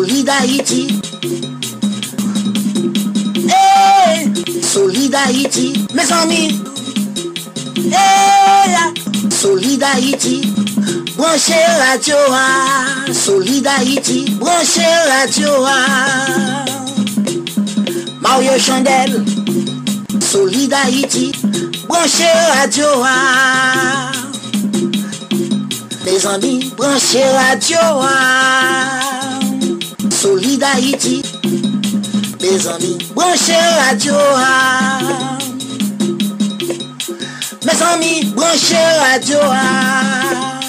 Solid Haïti. Hey, Solid Haïti, mes amis. Hey, Solid Haïti. Branchez radio, ah. Solid Haïti. Branchez radio, ah. Mario Chandel. Solid Haïti. Branchez radio, ah. Mes amis, branchez radio, ah. Solid Haïti. Mes amis, branchez radio. Mes amis, branchez radio, ah.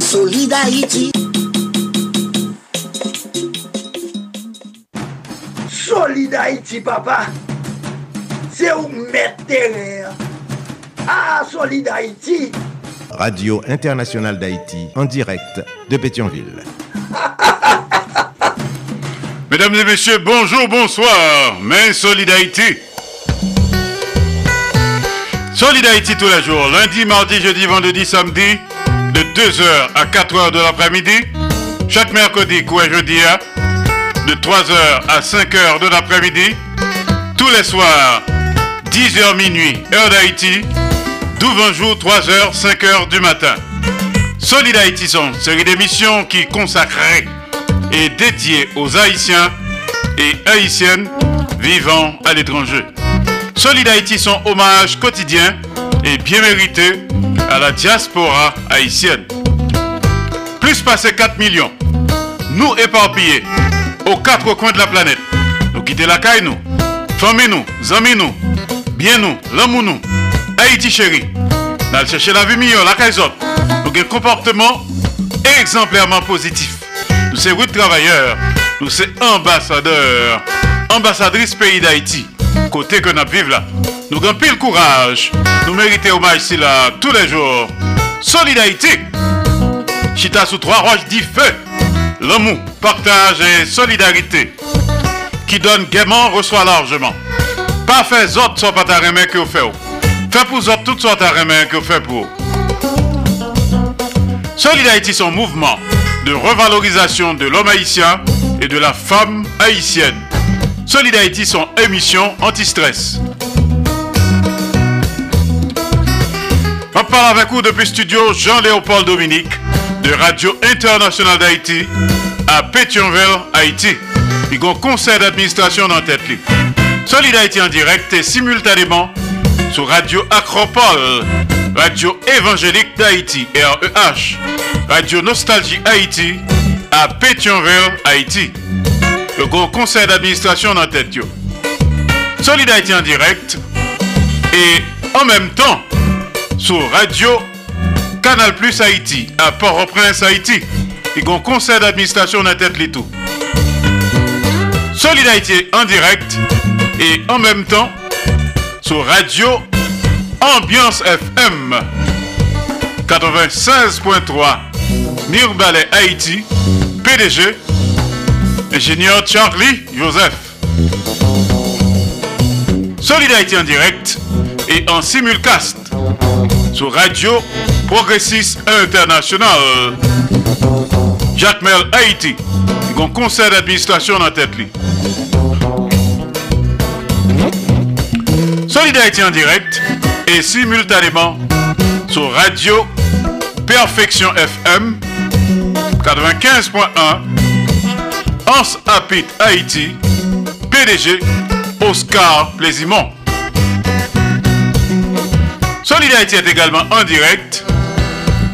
Solid Haïti. Solid Haïti, papa. C'est où mettre. Ah, Solid Haïti. Radio Internationale d'Haïti en direct de Pétionville. Mesdames et messieurs, bonjour, bonsoir. Mais Solid Haïti. Tous les jours, lundi, mardi, jeudi, vendredi, samedi, de 2h à 4h de l'après-midi. Chaque mercredi, quoi jeudi, hein, de 3h à 5h de l'après-midi. Tous les soirs, 10h minuit, heure d'Haïti. 12 jours, 3h, 5h du matin. Solid Haïti sont série d'émissions qui consacrée et dédiée aux Haïtiens et Haïtiennes vivant à l'étranger. Solid Haïti son hommage quotidien et bien mérité à la diaspora haïtienne. Plus passé 4 millions, nous éparpillés aux quatre coins de la planète. Nous quitter la caille nous, famille nous, amis nous, bien nous, l'amour nous, Haïti chéri. Nous allons chercher la vie meilleure, la caille. Nous un comportement exemplairement positif. Nous sommes travailleurs, nous sommes ambassadeurs, ambassadrices pays d'Haïti. Côté que nous vivons là. Nous avons pile courage. Nous méritons hommage ici là tous les jours. Solidarité. Chita sous trois roches dit feu. L'amour, partage et solidarité. Qui donne gaiement, reçoit largement. Pas fait autres soit pas ta remède que vous faites. Fait pour autres toutes sortes de remèdes que vous faites pour. Solidarité son mouvement de revalorisation de l'homme haïtien et de la femme haïtienne. Solidarité son émission anti-stress. On parle avec vous depuis studio Jean-Léopold Dominique de Radio Internationale d'Haïti à Pétionville, Haïti. Il y a un conseil d'administration dans tête libre. Solidarité en direct et simultanément sur Radio Acropole, Radio Évangélique d'Haïti, REH, Radio Nostalgie Haïti à Pétionville, Haïti. Le conseil d'administration dans tête. yo. Solidarité en direct et en même temps sur Radio Canal Plus Haïti à Port-au-Prince, Haïti. Un conseil d'administration dans tête les en direct et en même temps sur Radio Ambiance FM 96.3 Mirbalet Haïti PDG ingénieur Charlie Joseph Solidarité en direct et en simulcast sur Radio Progressiste International Jacques Mel Haïti un conseil d'administration la tête li. Solidarité en direct et simultanément sur Radio Perfection FM 95.1 Ans Apit Haïti PDG Oscar Plaisimont. Solid Haïti est également en direct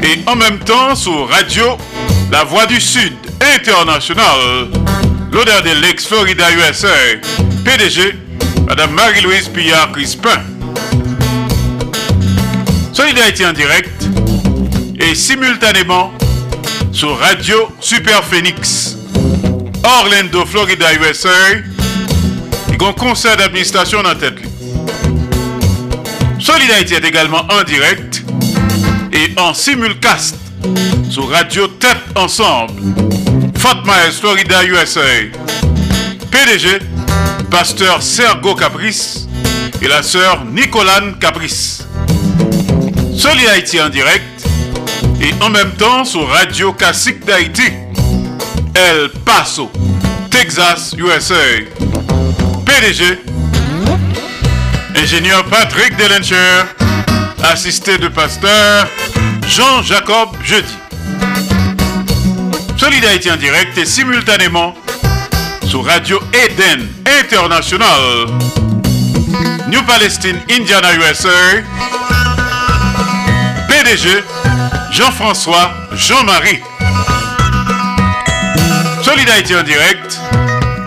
et en même temps sur Radio La Voix du Sud International. L'odeur de l'ex-Florida USA. PDG Madame Marie-Louise Pillard Crispin. Solid Haïti en direct et simultanément sur Radio Super Phoenix, Orlando, Florida, USA. A un conseil d'administration la tête. Solidarité est également en direct et en simulcast sur Radio Tête Ensemble, Fort Myers, Florida, USA. PDG, pasteur Sergo Caprice et la sœur Nicolane Caprice. Solidarité en direct et en même temps sur Radio Classique d'Haïti, El Paso, Texas, USA. PDG, ingénieur Patrick Delencher, assisté de pasteur Jean-Jacob Jeudi. Solidarité en direct et simultanément sur Radio Eden International, New Palestine, Indiana, USA. PDG, Jean-François Jean-Marie. Solidarité en direct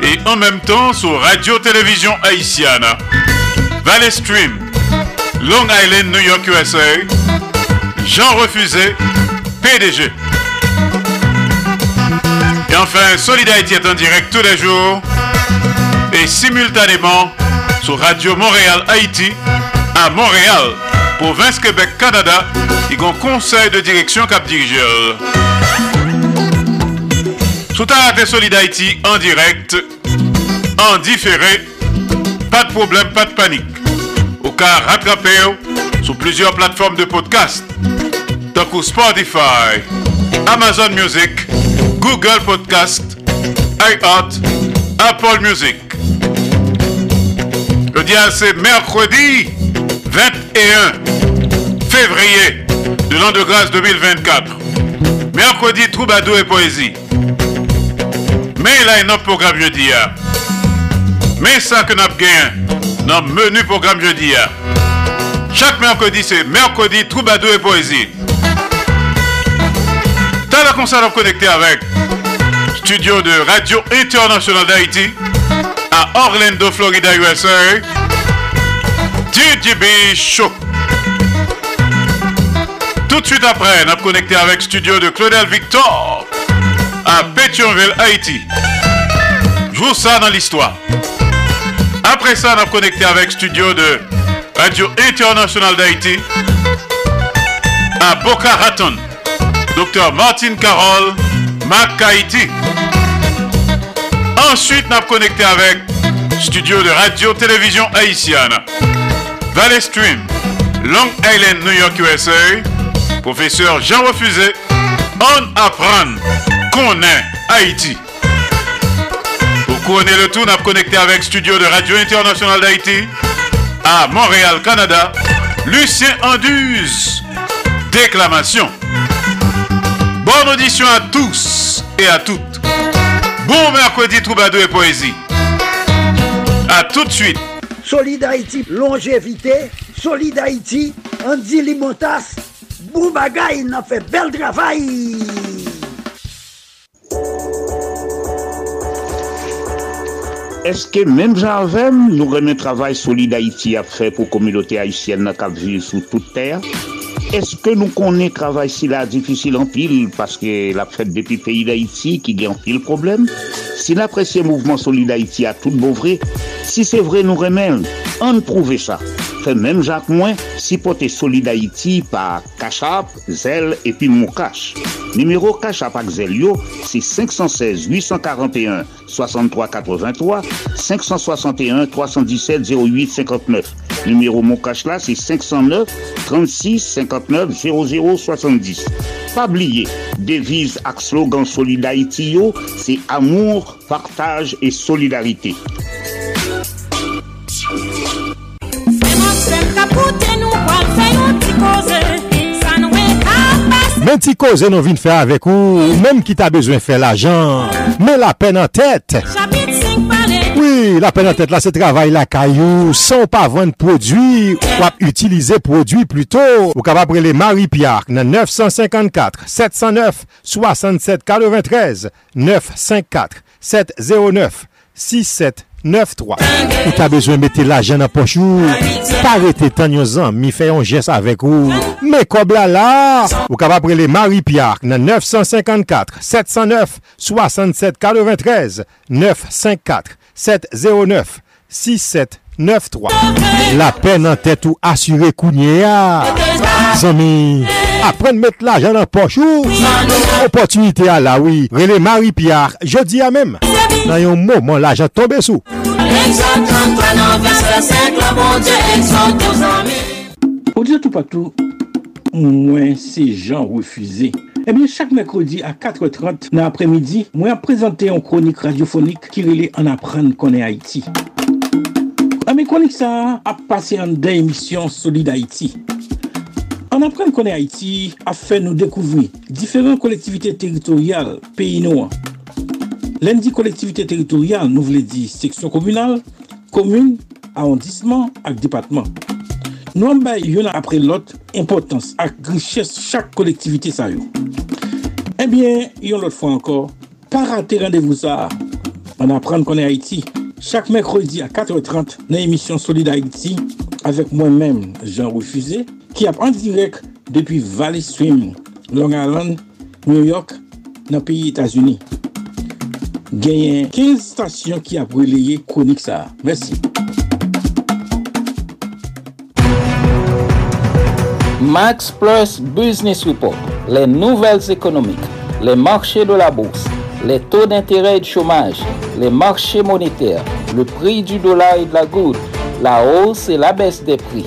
et en même temps sur Radio-Télévision Haïtienne. Valley Stream, Long Island, New York, USA. Jean Refusé, PDG. Et enfin, Solidarité est en direct tous les jours et simultanément sur Radio Montréal Haïti à Montréal, province Québec, Canada, il y a un conseil de direction cap dirigeur. Sous ta Solid Haïti en direct, en différé, pas de problème, pas de panique. Au cas rattrapé sur plusieurs plateformes de podcast, donc Spotify, Amazon Music, Google Podcast, iHeart, Apple Music. Le dia c'est mercredi 21 février de l'an de grâce 2024. Mercredi, troubadour et poésie. Mais il a un autre programme jeudi. hein. Mais ça que nous avons gagné dans le menu programme jeudi. hein. Chaque mercredi, c'est mercredi, troubadour et poésie. T'as la concert à connecter avec studio de Radio International d'Haïti à Orlando, Florida, USA. DJB Show. Tout de suite après, a connecté avec studio de Claudel Victor à Pétionville, Haïti. Joue ça dans l'histoire. Après ça, a connecté avec studio de Radio International d'Haïti à Boca Raton. Docteur Martin Carole, Mac Haïti. Ensuite, a connecté avec studio de Radio-Télévision Haïtienne. Valley Stream, Long Island, New York, USA. Professeur Jean Refusé, on apprend qu'on est Haïti. Pour couronner le tout, on a connecté avec studio de Radio International d'Haïti à Montréal, Canada. Lucien Anduze, déclamation. Bonne audition à tous et à toutes. Bon mercredi troubadour et poésie. À tout de suite. Solid Haïti, longévité. Solid Haïti, Andy Limotas. Boubagaï, il a fait bel travail. Eske menm jan avem nou remen travay solide Haiti ap fe pou komilote Haitienne nan kap vive sou tout ter? Eske nou konen travay si la difisil an pil paske la fet depi peyi d'Haïti ki gen pil problem? Si la presye mouvment solide Haiti a tout bouvre, si se vre nou remen, an prouve sa. Menm jak mwen, si pote solide Haiti pa Kachap, Zel epi Moukache. Numero Kachap ak Zel yo, se 516 841 6383 561 317 08 59. Numéro Moukache là, c'est 509 36 59 00 70. Pas oublier, devise ak slogan Solid Haïti c'est amour, partage et solidarité. Men ti koze nou vin fè avek ou, menm ki ta bezwen fè l'ajan, men la pen an tèt. Oui, la pen an tèt la se travay la kayou, son pa vwenn prodwi, wap utilize prodwi pluto. Ou kapap prele Marie-Pierre nan 954 709 67 9-3. Ou ta bezwen mette la jen nan pochou. Parete tan yon zan, mi fè yon jes avèk ou. Me kob la la. Ou ka va prele Marie Pierre nan 954-709-6743. 954-709-6793. La pen nan tèt ou asyre kounye ya. Zami. Apren met la jan an pochou Opotunite a la oui. Rele Marie-Pierre Jodi a mem Nan yon mouman la jan tombe sou Ou diyo tou patou Mwen se jan refuze Ebyen chak mekrodi a 4.30 Nan apremidi Mwen ap prezante yon kronik radiofonik Ki rele an apren konen Haiti Ame konik sa ap pase an den emisyon Solid Haiti. An apren konen Haiti a fe nou dekouvri diferent kolektivite teritorial peyi nou an. Len di kolektivite teritorial nou vle di seksyon komunal, komun, arondisman ak depatman. Nou an bay yon apre lot impotans ak griches chak kolektivite sa yo. Eh Ebyen, yon lot fwa ankor, pa rate randevou sa. An apren konen Haiti chak mekrodi a 4.30 nan emisyon Solid Haiti avek mwen men Jean Refusé ki ap an direk depi Valley Swim, Long Island, New York nan peyi Etasuni. Genyen 15 stasyon ki ap releye konik sa. Mersi. Max Plus Business Report, les nouvelles économiques, les marchés de la bourse, les taux d'intérêt et de chômage, les marchés monétaires, le prix du dollar et de la goutte, la hausse et la baisse des prix,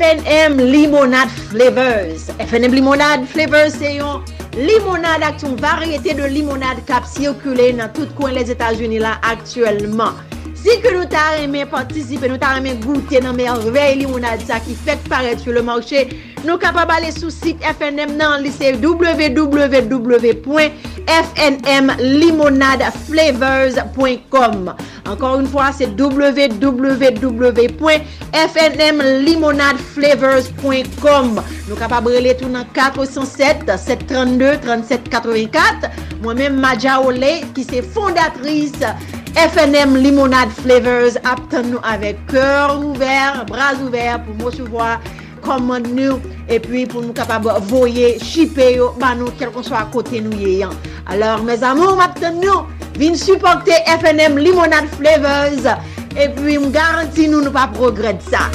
FNM Limonade Flavors. FNM Limonade Flavors se yon limonade ak ton varyete de limonade kap sirkule nan tout kwen les Etats-Unis la aktuelman. Si ke nou ta reme patisipe, nou ta reme goute nan merveil li moun adisa ki fèk paret sou le manche, nou kapab ale sou sit FNM nan lise www.fnmlimonadeflavors.com Ankor un fwa se www.fnmlimonadeflavors.com Nou kapab rele tou nan 407-732-3784 Mwen men Maja Ole ki se fondatris FNM Limonade Flavors aptan nou avek kèr ouver, braz ouver pou mou souvoi komand nou e pi pou nou kapab voye, shipe yo ban nou kel kon so a kote nou ye yan. Alors, mes amour, aptan nou vin supporte FNM Limonade Flavors e pi m garanti nou nou pa progred sa.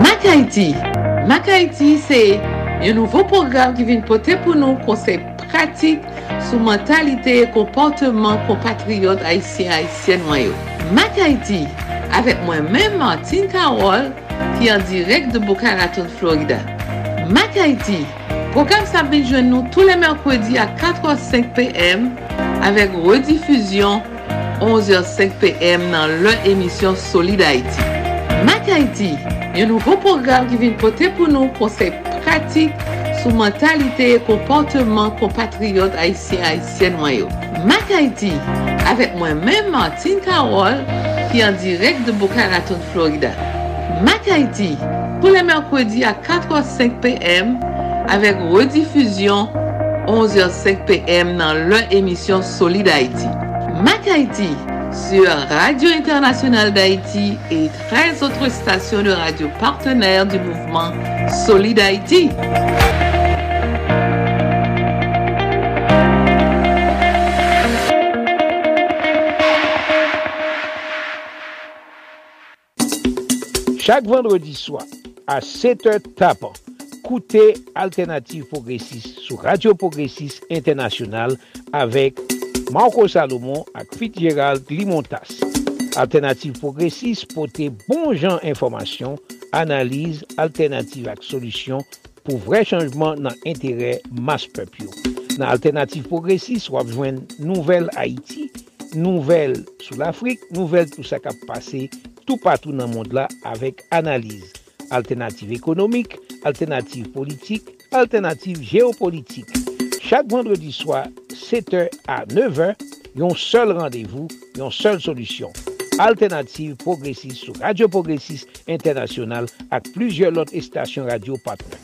Mak Haiti Mak Haiti se yon nouvo program ki vin pote pou nou konsep pratik sou mentalite e komporteman kompatriot Haitien-Haitien wanyo. Mak Haiti, avek mwen men Martin Karol ki an direk de Boca Raton, Florida. Mak Haiti, program sa bin jwen nou tou le merkwedi a 4h05 pm avek redifuzyon 11h05 pm nan lè emisyon Solid Haiti. Mak Haiti, Yon nouvo program ki vin pote pou nou konsey pratik sou mentalite e komportman kompatriot Haitien Haitien wanyo. Mak Haiti, avek mwen men Martin Karol ki an direk de Boca Raton, Florida. Mak Haiti, pou le merkwedi a 4.05 pm avek redifuzyon 11.05 pm nan lè emisyon Solid Haiti. Mak Haiti, sur Radio Internationale d'Haïti et 13 autres stations de radio partenaires du mouvement Solid Haïti. Chaque vendredi soir, à 7h tapant, écoutez Alternative Progressiste sur Radio Progressiste International avec Marco Salomon ak Fitzgerald Limontas. Alternative Progressive pote bon jan informasyon, analize, alternative ak solusyon pou vre chanjman nan entere mas pepyo. Nan Alternative Progressive wap jwen nouvel Haiti, nouvel sou l'Afrique, nouvel tout sa kap pase tout patou nan mond la avek analize. Alternative ekonomik, alternative politik, alternative geopolitik. Chak vendredi swa 7h à 9h, yon seul rendez-vous, yon seul solution. Alternative Progressiste sou Radio Progressiste Internasyonal ak plujye lot estasyon radio patron.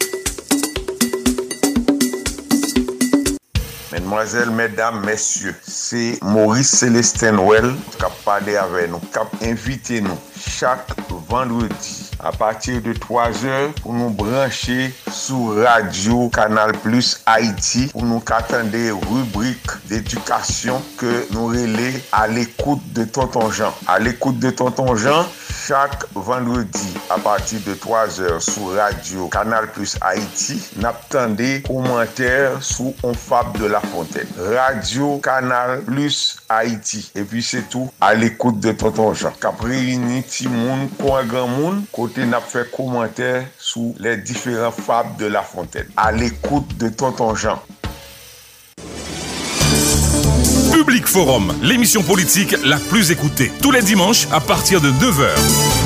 Mesdemoiselles, mesdames, messieurs, c'est Maurice Célestin Well kap pale ave nou, kap invite nou chak vendredi à partir de 3 heures pour nous brancher sur Radio Canal Plus Haïti pour nous attendre des rubriques d'éducation que nous relais à l'écoute de Tonton Jean. À l'écoute de Tonton Jean, Chak vendredi a pati de 3 or sou radio Kanal Plus Haiti nap tende komenter sou On Fab de la Fontaine. Radio Kanal Plus Haiti. E pi se tou al ekoute de Tonton Jean. Kapre yini ti moun kon a gran moun kote nap fe komenter sou le diferent Fab de la Fontaine. Al ekoute de Tonton Jean. Public Forum, l'émission politique la plus écoutée. Tous les dimanches à partir de 9h.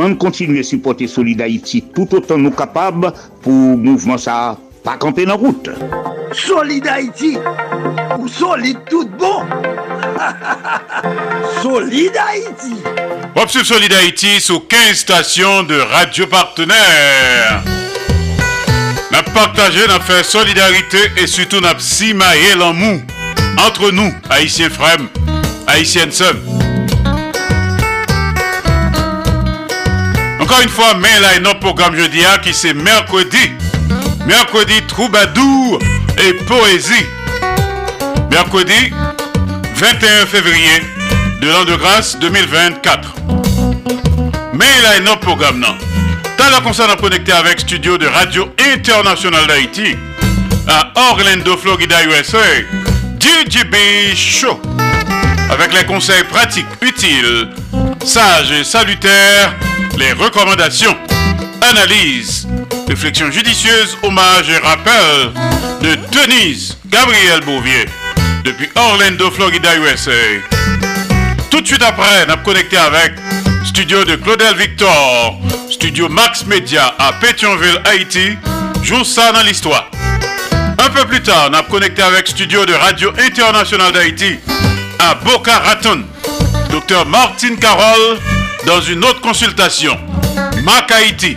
an kontinuye supporte Solid Haïti tout otan nou kapab pou mouvman sa pa kampe nan route. Solid Haïti, ou solide tout bon. solide Haïti. Wapsu Solid Haïti sou 15 stasyon de radyo partenèr. Nap partaje, nap fè solidarite e sütou nap simaye lan mou. Entre nou, Haïtien frem, Haïtien sem. Encore une fois, mais là, notre programme jeudi hein, qui c'est mercredi. Mercredi, troubadour et poésie. Mercredi 21 février de l'an de grâce 2024. Mais là, notre programme, non. T'as la concert à connecter avec studio de Radio International d'Haïti à Orlando, Florida, USA. DJB Show. Avec les conseils pratiques, utiles, sages et salutaires les recommandations, analyses, réflexions judicieuses, hommages et rappels de Denise Gabriel Bouvier depuis Orlando, Florida, USA. Tout de suite après, a connecté avec studio de Claudel Victor, studio Max Media à Pétionville, Haïti. Joue ça dans l'histoire. Un peu plus tard, a connecté avec studio de Radio International d'Haïti à Boca Raton. Docteur Martin Carole dans une autre consultation. Mac Haïti.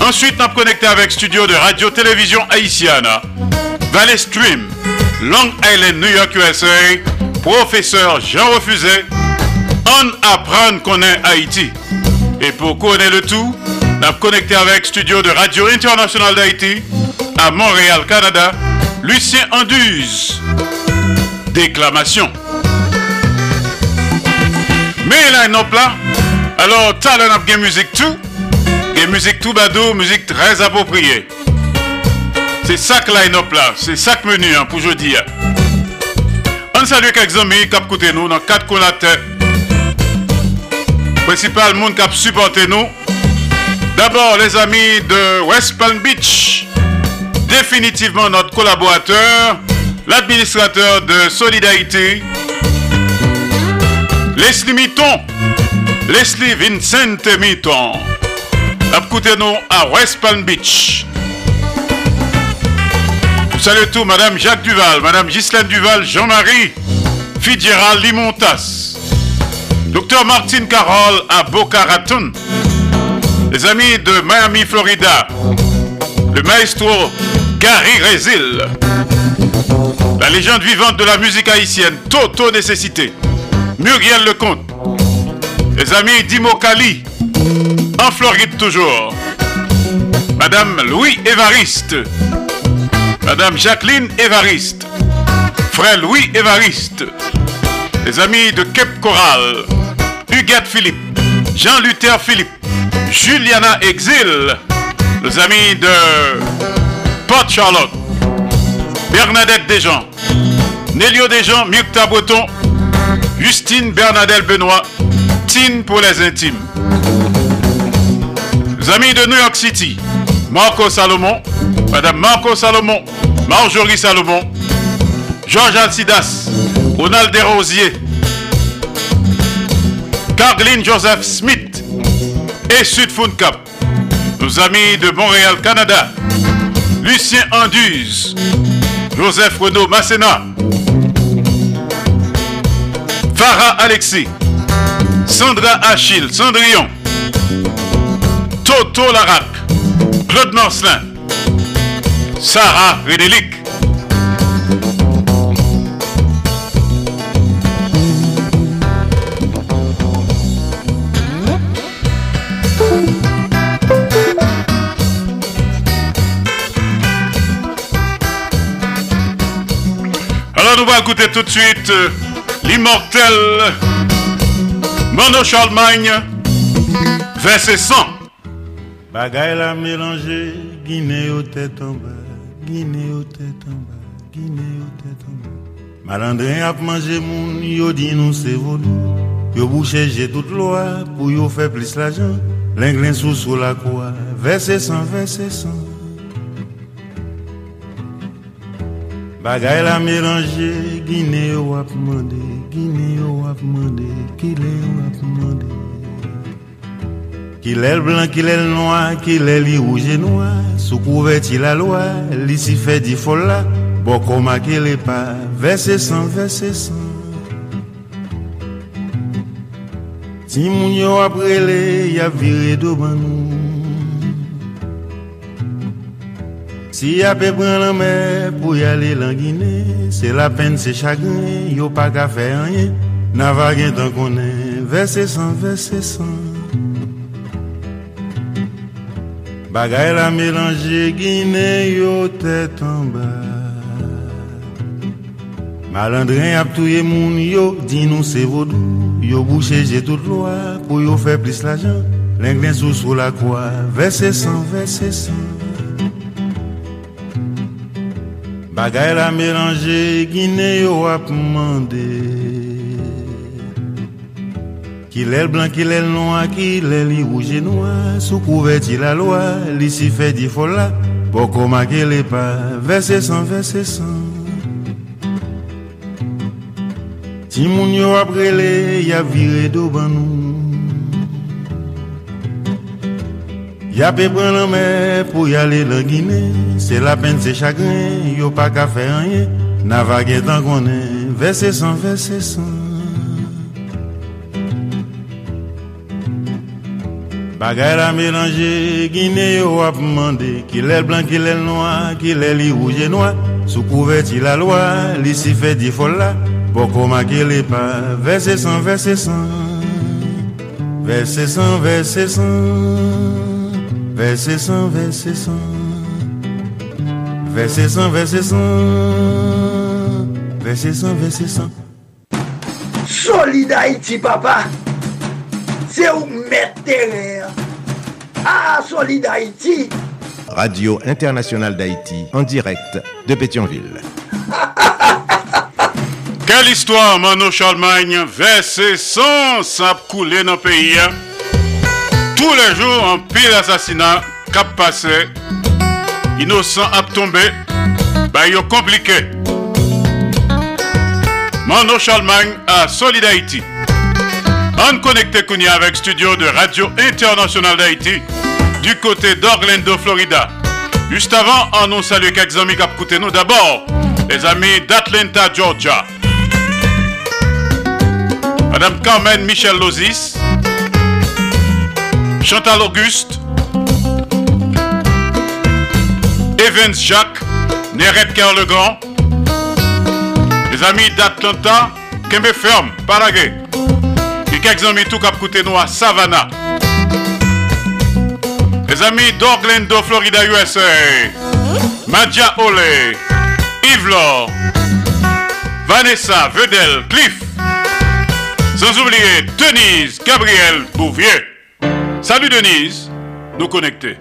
Ensuite, a connecté avec studio de radio-télévision haïtienne. Valley Stream, Long Island, New York, USA. Professeur Jean Refusé. On apprend qu'on est Haïti. Et pour connaître le tout, a connecté avec studio de Radio International d'Haïti à Montréal, Canada. Lucien Anduze. Déclamation. Là, non là. Alors, talent a bien musique tout. Et musique tout bado, musique très appropriée. C'est ça que line-up là, c'est ça que menu hein, pour jeudi. On salue quelques amis qui ont nous dans quatre collatés. Principal monde qui a supporté nous. D'abord les amis de West Palm Beach, définitivement notre collaborateur, l'administrateur de Solidarité, Leslie Mitton, Leslie Vincent Mitton. Écoutez-nous à West Palm Beach. Salut tout, Madame Jacques Duval, Madame Ghislaine Duval, Jean-Marie, Fitzgerald Limontas, Docteur Martine Carole à Boca Raton, les amis de Miami, Florida, le maestro Gary Rezil, la légende vivante de la musique haïtienne, Toto Nécessité, Muriel Lecomte, les amis d'Imo Kali, en Floride toujours, Madame Louis Évariste, Madame Jacqueline Évariste, Frère Louis Évariste, les amis de Cape Coral, Huguette Philippe, Jean-Luther Philippe, Juliana Exil, les amis de Port Charlotte, Bernadette Desjans, Nélio Desjans, Mukta Breton, Justine Bernadette Benoît, Tine pour les intimes. Amis de New York City, Marco Salomon, Madame Marco Salomon, Marjorie Salomon, Georges Alcidas, Ronald Desrosiers, Carline Joseph Smith et Sud Cap. Nos amis de Montréal, Canada, Lucien Anduze, Joseph Renaud Masséna, Farah Alexis, Sandra Achille, Cendrillon, Toto Larac, Claude Marcelin, Sarah Rédélic. Alors nous allons écouter tout de suite euh, l'immortel Mono Charlemagne, verset 100. Bagay la mélanger, Guinée au tête en bas, Guinée au tête en bas, Guinée au tête en bas. Malandrin ap mangé moun, yo di nou se vodou. Yo bouché j'ai toute loi, pour yo faire plus l'argent. L'englin sous sous la croix, verset 100, verset 100. Bagay la mélanger, Guinée yo ap Ki le yo ap mande, ki le yo ap mande. Ki lèl blan, ki lèl noa, ki lèl li ouje noa Sou kouve ti la loa, li si fe di fola Bo koma ki le pa, verse san, verse san Ti moun yo ap rele, ya vire do ban nou. Si apè pran lan mè pou yalè lan Gine, se la pen se chagrin, yo pa ka fè anye, nava gen tan konè, verse san, verse san. Bagay la mélange, Gine yo tèt an ba. Malandren ap touye moun yo, di nou se vodou, yo bouchè jè tout loa, pou yo fè plis la jan, lèng lèng sou sou la kwa, verse san, verse san. Bagay la melange, gine yo ap mande. Ki lèl blan, ki lèl noa, ki lèl li rouje noa Sou kouve ti la loa, li si fe di fola Poko ma ke le pa, verse san, verse san Ti moun yo ap rele, ya vire do ban nou. Ya pe pran la mer pou yale la Gine, se la pen se chagren, yo pa ka fe anye, na vage tan konen, verse san, verse san. Bagay la melange, Gine yo ap mande, ki lèl blan, ki lèl noa, ki lèl li rouje noa, sou kouve ti la loa, li si fe di fola, poko ma ke le pa, verse san, verse san, verse san, verse san. Verset 100, verset 100 Verset 100, verset 100 Verset 100, verset 100 Solid Haïti, papa. C'est où mettre terrain. Ah, Solid Haïti. Radio Internationale d'Haïti, en direct de Pétionville. Quelle histoire, Mano Charlemagne, verset 100, ça coulé dans le pays. Tous les jours, un pile assassinat cap passé innocent à tomber, bah yo compliqué. Mano Charlemagne à Solid Haïti. On connecté Kounia avec studio de Radio Internationale d'Haïti du côté d'Orlando, Florida. Juste avant, on nous salue quelques amis qui nous. D'abord, les amis d'Atlanta, Georgia. Madame Carmen Michel Lozis, Chantal Auguste, Evans Jacques, Néret Carl Legrand, les amis d'Atlanta, Kembe Ferme, Paraguay, et quelques amis tout cap nous à Savannah. Les amis d'Orlando, Florida, USA, Madia Ole, Yves Laure, Vanessa, Vedel, Cliff, sans oublier Denise Gabriel Bouvier. Salut Denise, nous connecter.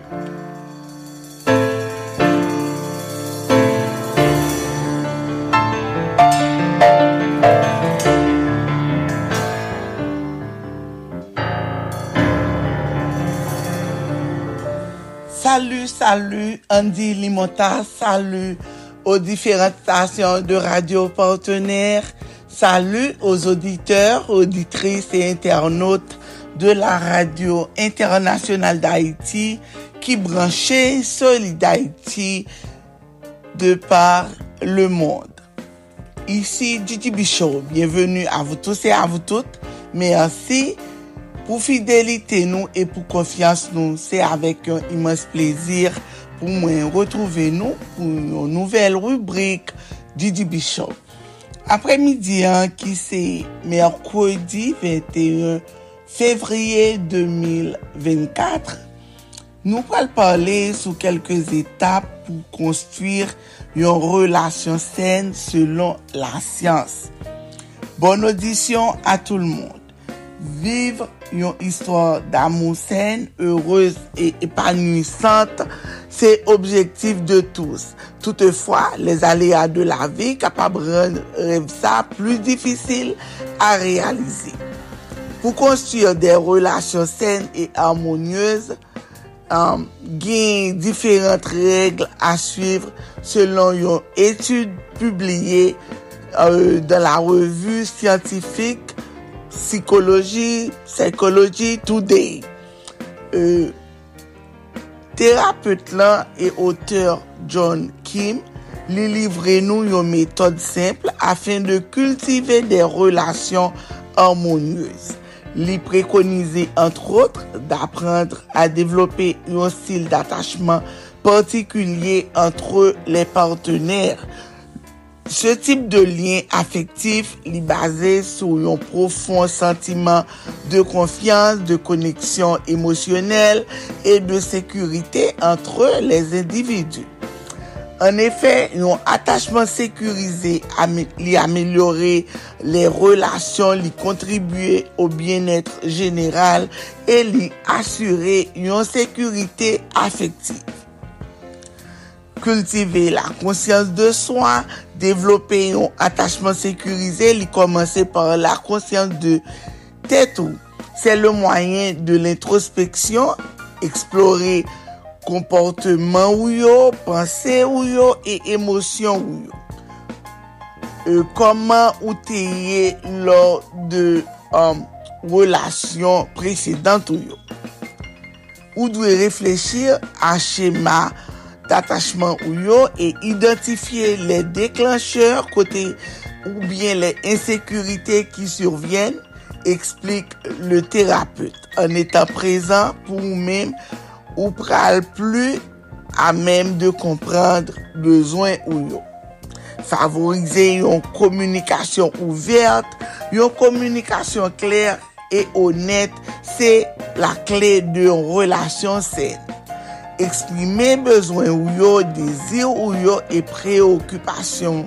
Salut, salut Andy Limota, salut aux différentes stations de radio partenaires, salut aux auditeurs, auditrices et internautes de la radio internationale d'Haïti qui branchait Solid Haïti de par le monde. Ici Gigi Bichot, bienvenue à vous tous et à vous toutes. Merci pour fidélité nous et pour confiance nous. C'est avec un immense plaisir pour moi retrouver nous pour une nouvelle rubrique Didi Bishop. Après-midi, hein, qui c'est mercredi 21 février 2024, nous allons parler sur quelques étapes pour construire une relation saine selon la science. Bonne audition à tout le monde. Vivre une histoire d'amour saine, heureuse et épanouissante, c'est objectif de tous. Toutefois, les aléas de la vie capables de rendre ça plus difficile à réaliser. Pou konstuyen de relasyon sen e harmonyez, um, gen diferent regle a suivre selon yon etude publiye euh, dan la revu scientifique Psychology, Psychology Today. Euh, Terapeut lan e auteur John Kim li livre nou yon metode simple afin de kultive de relasyon harmonyez. Lui préconise entre autres d'apprendre à développer un style d'attachement particulier entre les partenaires Ce type de lien affectif li base sou yon profond sentiment de confiance, de connexion émotionnelle et de sécurité entre les individus. En effet, yon attachement sécurisé li les relations, li au bien-être général et li assuré yon sécurité affective. Kultive la konsyans de soin, devlope yon atachman sekurize, li par la konsyans de tetou. Se le mwayen de l'introspeksyon, eksplore komporteman ou yo, panse ou yo, e emosyon ou yo. Koman ou teye lor de relasyon presedant ou yo? Ou dwe reflechir a chema d'attachement ou yo et identifier les déclencheurs côté ou bien les insécurités qui surviennent, explique le thérapeute. En étant présent pour vous-même, ou pral plu a mem de komprendre bezwen ou yo. Favorize yon komunikasyon ouverte, yon komunikasyon kler e honet, se la kle de yon relasyon sen. Eksprime bezwen ou yo, dezir ou yo, e preokupasyon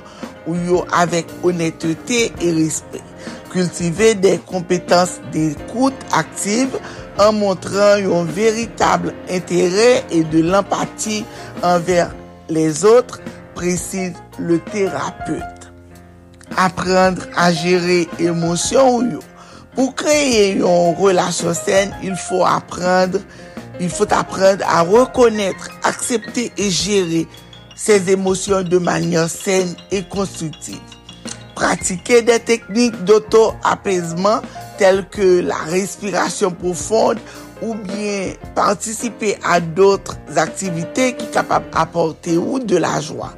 ou yo avek honetete e respet. Kultive de kompetans de koute aktive, an montran yon veritable entere e de l'empati anver les otre, preside le terapeute. Aprendre a jere emosyon ou yo. Pou kreye yon relasyon sen, il fò aprendre Il faut apprendre à reconnaître, accepter et gérer ses émotions de manière saine et constructive. Pratiquer des techniques d'auto-apaisement telles que la respiration profonde ou bien participer à d'autres activités qui sont capables d'apporter de la joie.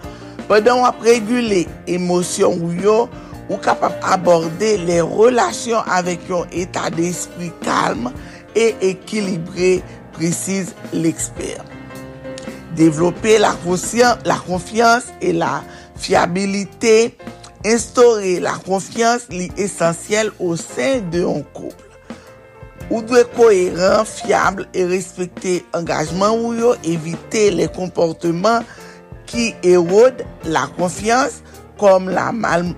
Pendant on réguler émotions ou yo, ou capable d'aborder les relations avec un état d'esprit calme et équilibré, précise l'expert. Développer la confiance et la fiabilité, instaurer la confiance est essentiel au sein d'un couple. Ou doit être cohérent, fiable et respecter engagement ou yo, éviter les comportements qui érodent la confiance comme la mal,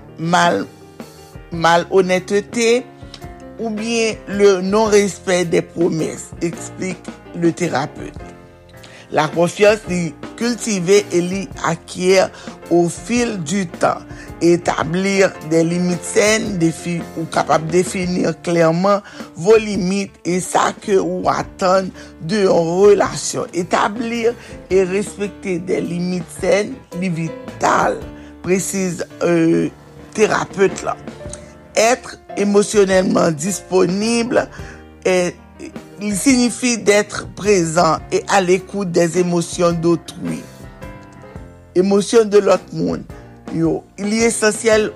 ou bien le non-respect des promesses, explique le thérapeute. La confiance est cultivée et l'acquiert au fil du temps. Établir des limites saines ou capable de définir clairement vos limites et ça que vous attendez de relation. Établir et respecter des limites saines est vital, précise euh, thérapeute là. Être émotionnellement disponible et il signifie d'être présent et à l'écoute des émotions d'autrui. Émotions de l'autre monde. Yo, il est essentiel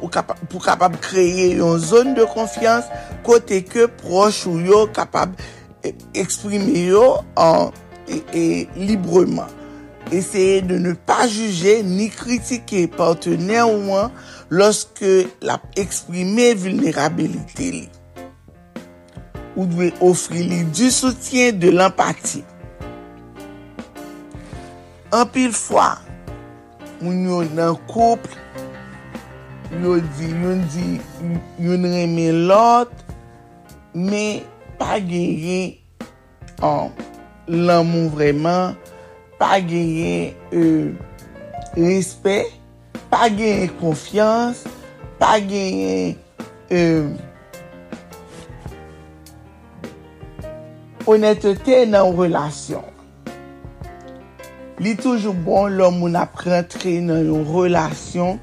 pour capable créer une zone de confiance côté que proche ou yo capable exprimer yo en, librement. Essayez de ne pas juger ni critiquer partenaire ou un lorsque la exprimer vulnérabilité ou dwe ofri li du soutyen de l'empati. Anpil fwa, moun yo nan koup, yo di, yon di, yon reme lot, me pa geye an l'amou vreman, pa geye euh, respect, pa geye konfians, pa geye euh, honetete nan relasyon. Li toujou bon lò moun ap rentre nan yon relasyon,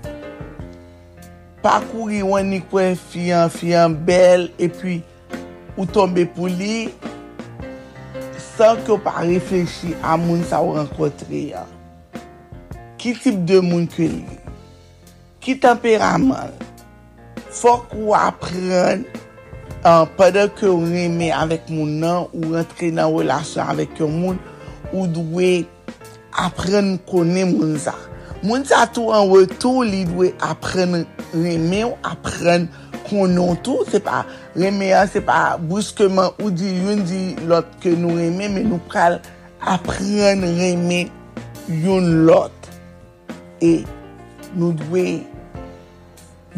pa kouri wan ni kwen fiyan, fiyan bel, e pi ou tombe pou li, san ke pa reflechi a moun sa ou renkotre ya. Ki tip de moun ke li? Ki temperaman? Fok ou apren Uh, Padè ke ou reme avèk moun nan, ou rentre nan relasyon avèk yon moun, ou dwe apren konen moun za. Moun za tou an wetou li dwe apren reme ou apren konon tou. Se pa reme an, se pa bouskeman ou di yon di lot ke nou reme, men nou pral apren reme yon lot. E nou dwe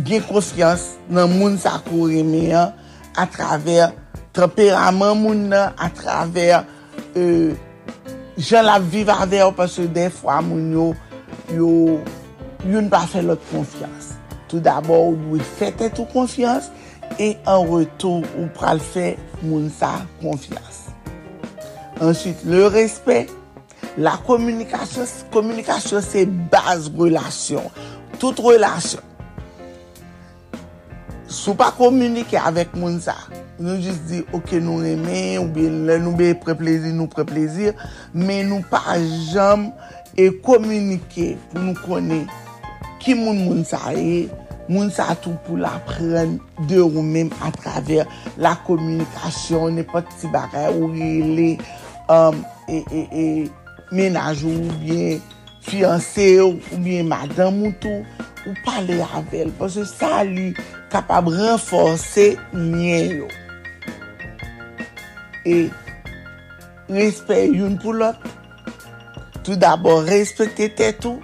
gen konsyans nan moun za kou reme an, a traver temperaman moun nan, a traver euh, jan la vive viv aver, paswe defwa moun yo, yo, yon pa fe lot konfians. Tout d'abord, ou dwi fete tou konfians, e an retou ou pral fe moun sa konfians. Ensuite, le respect, la komunikasyon, komunikasyon se base relasyon, tout relasyon. Sou pa komunike avèk moun sa. Nou jist di, ok nou reme, ou be lè nou be preplezir, nou preplezir, men nou pa jam e komunike pou nou kone ki moun moun sa e, moun sa tou pou la pren de ou mèm a traver la komunikasyon, ne pot si bagay ou rele um, e, e, e menaj ou bien fiyanse ou, ou miye madan moun tou, ou pale avel, pwese sa li kapab renforse miye yo. E, respet yon pou lot, tout d'abord respekte tetou,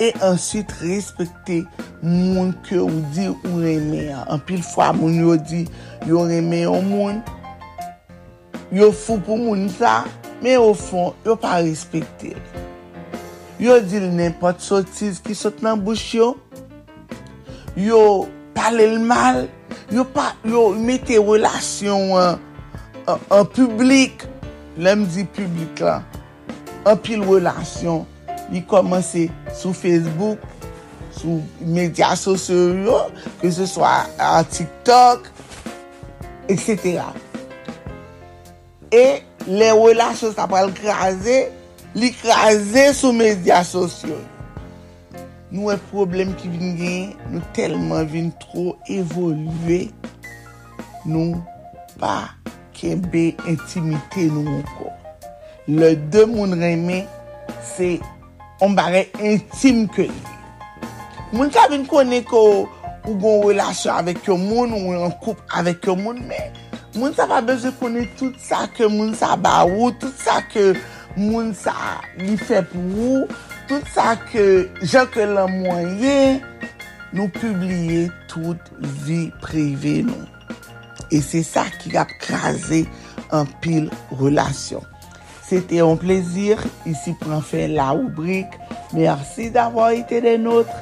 e answit respekte moun ke ou di ou reme. An pil fwa moun yo di, yo reme yo moun, yo fou pou moun sa, men yo fon, yo pa respekte. Yo di l nepot sotiz ki sot nan bouch yo, yo pale l mal, yo mette relasyon an publik, lem di publik la, an pil relasyon li komanse sou Facebook, sou media sosyo, ke se swa an TikTok, etc. E le relasyon sa pral kraze, li kaze sou media sosyo. Nou e problem ki vin gen, nou telman vin tro evolwe, nou pa kebe intimite nou anko. Le de moun reme, se on bare intime ke li. Moun ka vin kone ko ou gon relasyon avek yo moun, ou yon koup avek yo moun, men moun sa pa beze kone tout sa ke moun sa ba ou, tout sa ke moun sa li fe pou ou, tout sa ke jan ke la mwenye, nou publie tout vi prive nou. E se sa ki ap kraze an pil relasyon. Sete an plezir, isi pran la oubrik. Mersi d'avwa ite den notre.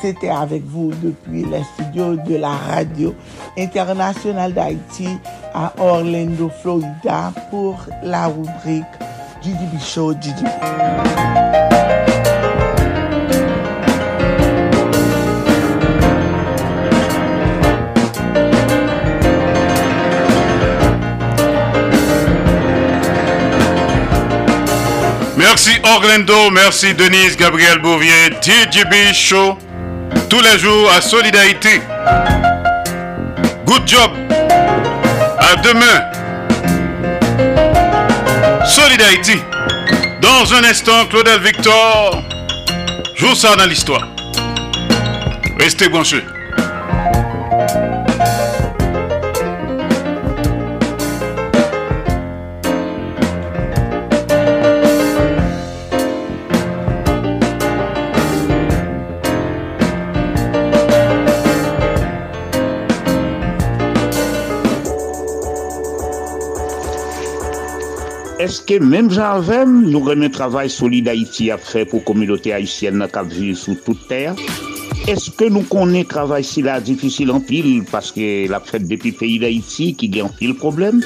Sete avek vou depi le studio de la radio internasyonal d'Haïti a Orlando, Florida pou la oubrik Didi Bichot, Bichot. Merci Orlando, merci Denise, Gabriel Bouvier, DJB Show, tous les jours à Solidarité. Good job. À demain. Solidarité. Dans un instant, Claudel Victor joue ça dans l'histoire. Restez branchés. Eske menm janvem nou remen travay solide Haiti ap fè pou komilote Haitienne na kap vive sou tout ter? Eske nou konen travay si la difisil an pil paske la fèt depi peyi d'Haiti ki gen pil problem?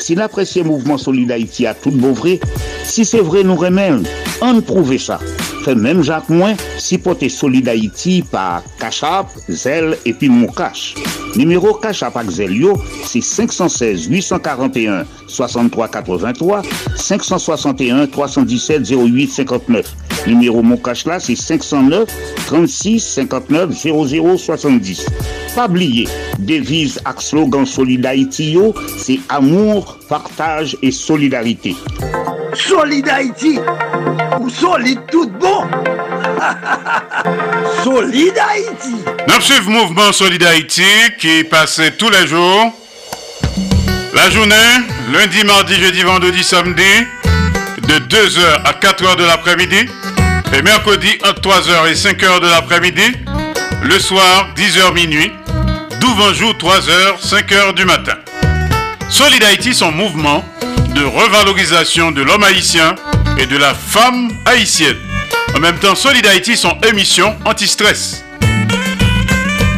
Si la presye mouvment solide Haiti a tout bon vre, si se vre nou remen, an prouve sa. Menm jak mwen, si pote solide Haiti pa Kachap, Zel epi Moukache. Numero Kachap ak Zel yo, si 516-841-6383, 561-317-0859. Numero Moukache la, si 509-36-59-0070. Pabliye, devize ak slogan solide Haiti yo, si amour, partaj et solidarite. Solide Haïti, ou solide tout bon. solide Haïti. Nous suivons mouvement Solide Haïti qui passe tous les jours. La journée, lundi, mardi, jeudi, vendredi, samedi, de 2h à 4h de l'après-midi. Et mercredi, entre 3h et 5h de l'après-midi. Le soir, 10h minuit. D'où jour, 3h, 5h du matin. Solid Haïti, son mouvement de revalorisation de l'homme haïtien et de la femme haïtienne. En même temps, Solid Haïti, son émission anti-stress.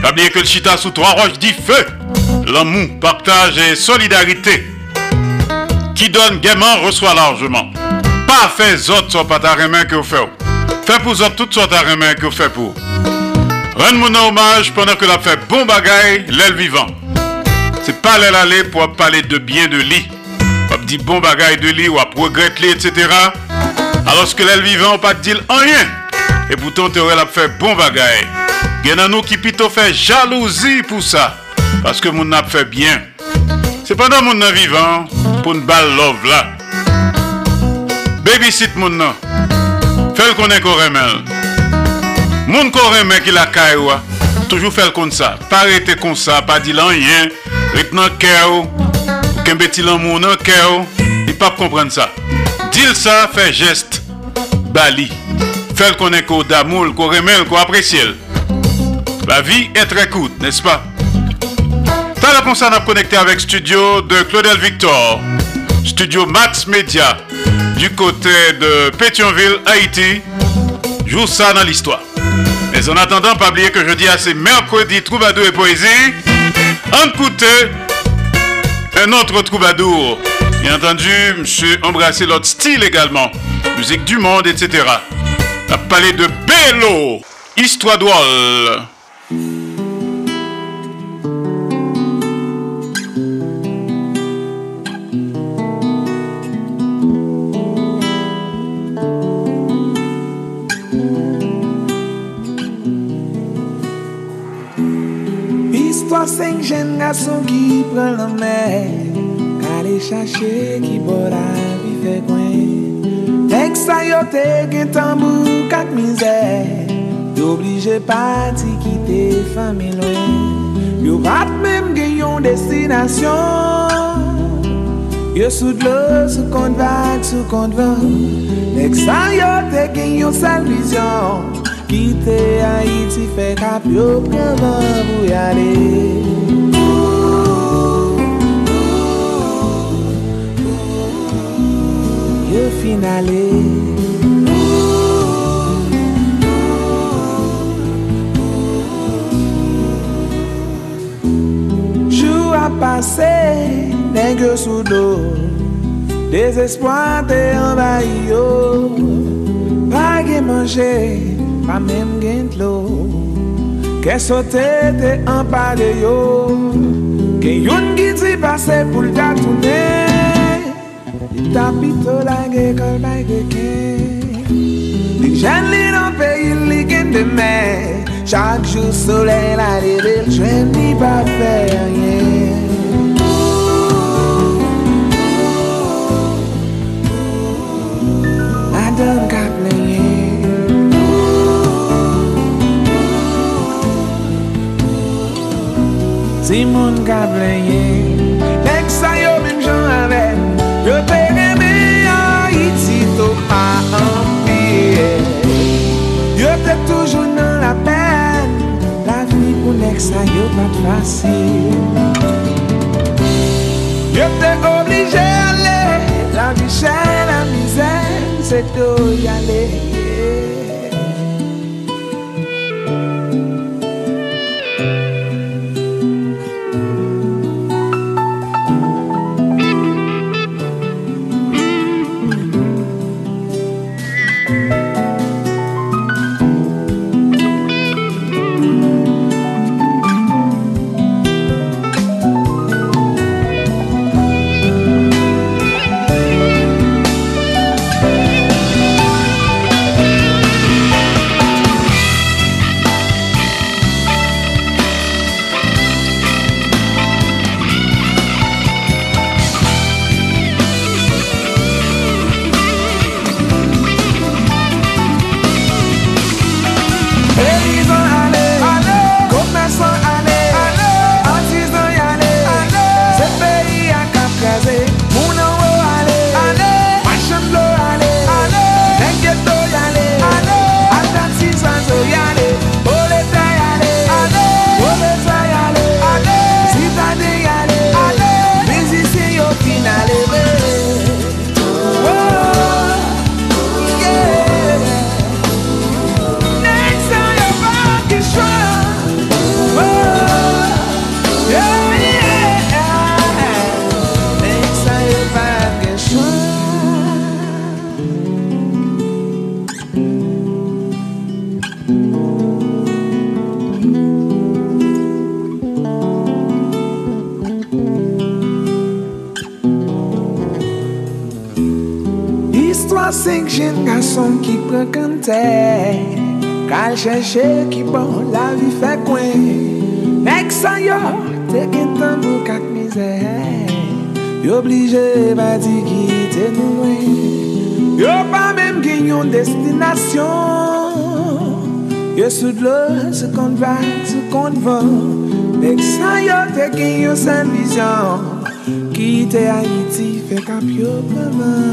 Pas oublier que le chita sous trois roches dit feu. L'amour, partage et solidarité. Qui donne gaiement reçoit largement. Pas fait autres soit pas ta que vous faites. Fait pour autres toutes sortes de que vous faites pour. Rendre mon hommage pendant que la fait bon bagaille, l'aile vivant. C'est pas l'aile aller pour parler de bien de lit. di bon bagay de li, wap regret li, etc. Alos ke lèl vivan, wap pat dil anyen. E poutan te wèl ap fè bon bagay. Gen nan nou ki pito fè jalouzi pou sa. Paske moun ap fè byen. Se pandan moun nan vivan, pou n bal love la. Babysit moun nan. Fèl konen kon remel. Moun kon remel ki la kay wwa. Toujou fèl kon sa. Pa rete kon sa, pa dil anyen. Rit nan kè wwa. Qu'un petit l'amour dans cœur. Il pas comprendre ça. Dis ça, fait geste. Bali. Fais le connaître d'amour, qu'on remet, qu'on apprécie. La vie est très courte, n'est-ce pas? T'as la ça à connecté avec studio de Claudel Victor, studio Max Media, du côté de Pétionville, Haïti. Joue ça dans l'histoire. Mais en attendant, pas oublier que jeudi c'est mercredi troubadour et poésie. Écoute un autre troubadour Bien entendu, monsieur embrassé l'autre style également. Musique du monde, etc. La palais de Bello. Histoire d'Oual. gen gason ki pran la men Kale chache ki bo la vi fe kwen. Tek sa yo te gen tambou kak mizè Yo oblije pati ki te fami lwen Yo pat menm gen yon destinasyon Yo soud lo sou kont vak, sou kont van Tek sa yo te gen yon sal vizyon Kite Haiti fek ap yo preman pou yale inale Jou apase Neng yo sou do. Desespoante anbay yo. Pa ge manje Pa mem gen tlo. Ke sote te anpade yo. Gen yon gizi pase pou lta toune. Li tapi tapito la gueule bay de ken. Les jeunes li dans pays li gen de mer. Chaque jour soleil la leve, le jeune ni pas faire rien. Madame Kaplan Si moun ka plenye Lek sa yo men jan ave Yo te te toujou nan la pen La vi pou nek sa yo pat fasil Yo te oblije ale La vi chen la mizen Se to yale Bon. vivant Mek sa yo te gen yon san vizyon Kite Haiti fek ap yo paman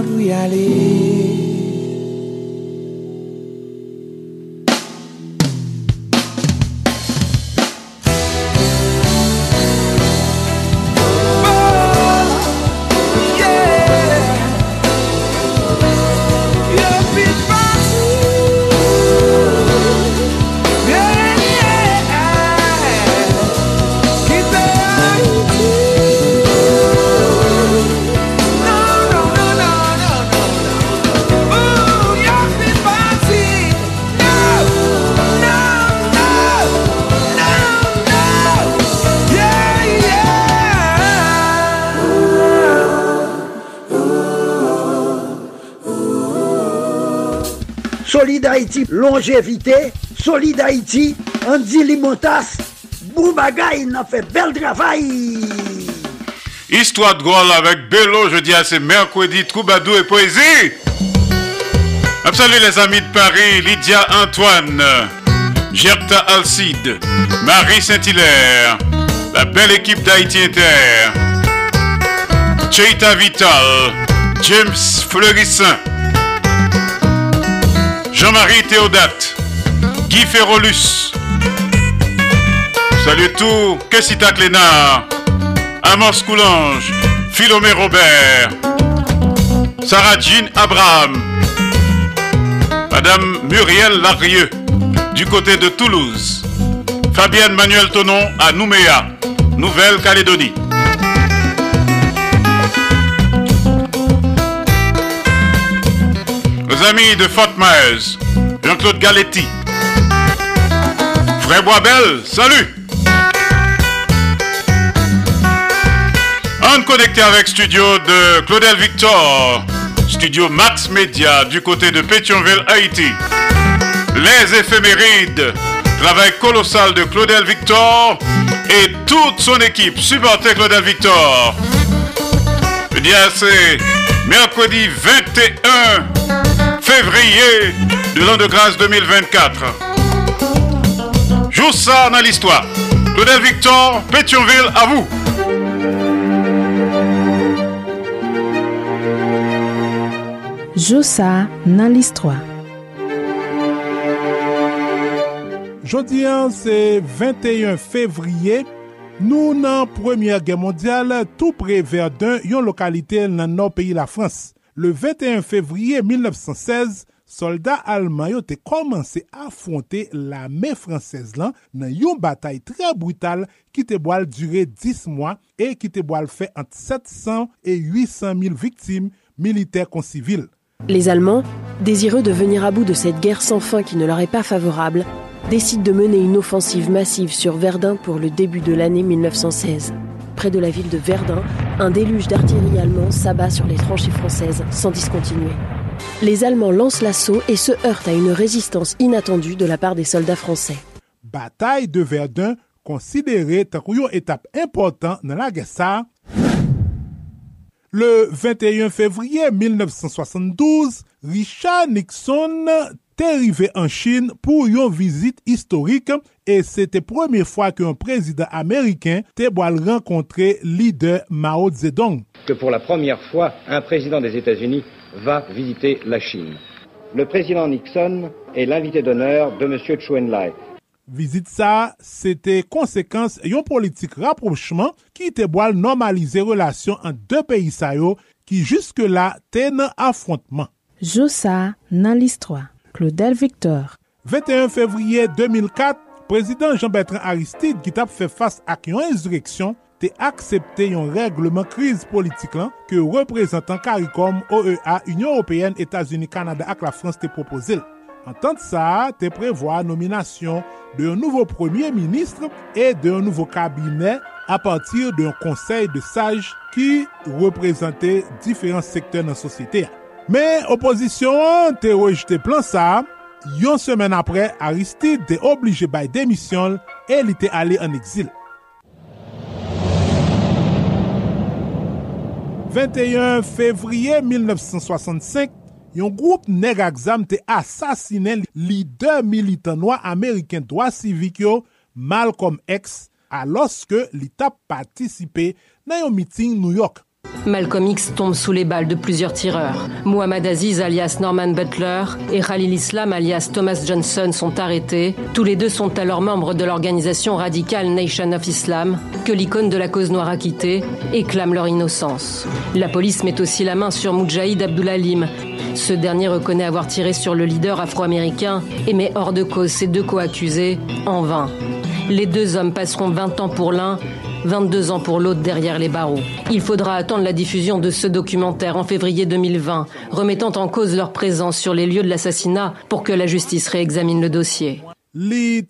Longévité, Solid Haïti, Andy Limotas, Boubagaï, n'a fait bel travail. Histoire de Gaulle avec Bello, je dis à c'est mercredi, Troubadou et Poésie. Salut les amis de Paris, Lydia Antoine, Gerta Alcide, Marie Saint-Hilaire, la belle équipe d'Haïti Inter, Cheita Vital, James Fleurissin, Jean-Marie Théodate, Guy Ferrolus. Salut tout, Kessita Clénard, Amos Coulange, Philomé Robert, Sarah Jean Abraham, Madame Muriel Larieux, du côté de Toulouse. Fabienne Manuel Tonon à Nouméa, Nouvelle-Calédonie. Amis de Fort Myers, Jean-Claude Galetti. Frère Boisbel, salut! On connecté avec studio de Claudel Victor, studio Max Media du côté de Pétionville, Haïti. Les éphémérides, travail colossal de Claudel Victor et toute son équipe supportait Claudel Victor. Dis c'est mercredi 21 février de l'an de grâce 2024. Joue ça dans l'histoire. Claudel Victor, Pétionville, à vous. Josa nan listwa Jodi an se 21 fevriye Nou nan Premier Guerre Mondiale Tou pre Verdun yon lokalite nan nor peyi la Frans Le 21 fevriye 1916 Soldat alman yo te komanse afronte la me fransez lan Nan yon batay tre brutal Ki te boal dure 10 mwa E ki te boal fe ant 700 et 800 mil viktim militer kon sivil Les Allemands, désireux de venir à bout de cette guerre sans fin qui ne leur est pas favorable, décident de mener une offensive massive sur Verdun pour le début de l'année 1916. Près de la ville de Verdun, un déluge d'artillerie allemand s'abat sur les tranchées françaises sans discontinuer. Les Allemands lancent l'assaut et se heurtent à une résistance inattendue de la part des soldats français. Bataille de Verdun, considérée comme une étape importante dans la guerre, le 21 février 1972, Richard Nixon t'est arrivé en Chine pour une visite historique et c'était la première fois qu'un président américain t'est rencontrer leader Mao Zedong. Que pour la première fois, un président des États-Unis va visiter la Chine. Le président Nixon est l'invité d'honneur de M. Chou Enlai, Vizit sa, se te konsekans yon politik rapprochman ki te boal normalize relasyon an de peyi sayo ki juske la te nan afrontman. Josa nan listwa. Claudel Victor. 21 fevriye 2004, prezident Jean-Bertrand Aristide ki tap fè fass ak yon inzreksyon te aksepte yon regleman kriz politik lan ke reprezentant CARICOM, OEA, Union Européenne, Etats-Unis, Kanada ak la Frans te propozil. An tant sa, te prevoa nominasyon de yon nouvo premier ministre e de yon nouvo kabinet a patir de yon konsey de saj ki reprezentè diferans sektèr nan sosyete a. Men, oposisyon te rejte plan sa, yon semen apre, Aristide te oblige bay demisyon e li te ale an eksil. 21 fevriye 1965, yon group neg aksam te asasine lider militan noa Ameriken doa sivik yo Malcolm X aloske li tap patisipe nan yon miting New York. Malcolm X tombe sous les balles de plusieurs tireurs. Muhammad Aziz alias Norman Butler et Khalil Islam alias Thomas Johnson sont arrêtés. Tous les deux sont alors membres de l'organisation radicale Nation of Islam, que l'icône de la cause noire a quitté, et clament leur innocence. La police met aussi la main sur Moudjahid Abdulalim. Ce dernier reconnaît avoir tiré sur le leader afro-américain et met hors de cause ses deux co-accusés en vain. Les deux hommes passeront 20 ans pour l'un, 22 ans pour l'autre derrière les barreaux. Il faudra attendre la diffusion de ce documentaire en février 2020, remettant en cause leur présence sur les lieux de l'assassinat pour que la justice réexamine le dossier. Li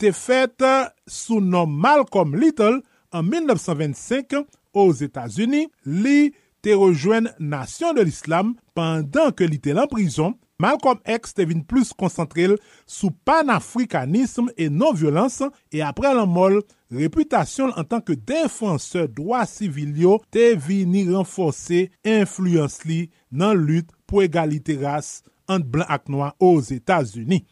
sous nom Malcolm Little en 1925 aux États-Unis. Li te rejoint Nation de l'Islam pendant que il était en prison Malcolm X te vin plus konsantrel sou panafrikanism e non-violans e apre lan mol, reputasyon an tanke defanse doa sivil yo te vini renfose influens li nan lut pou egalite ras ant blan ak noa os Etats-Unis.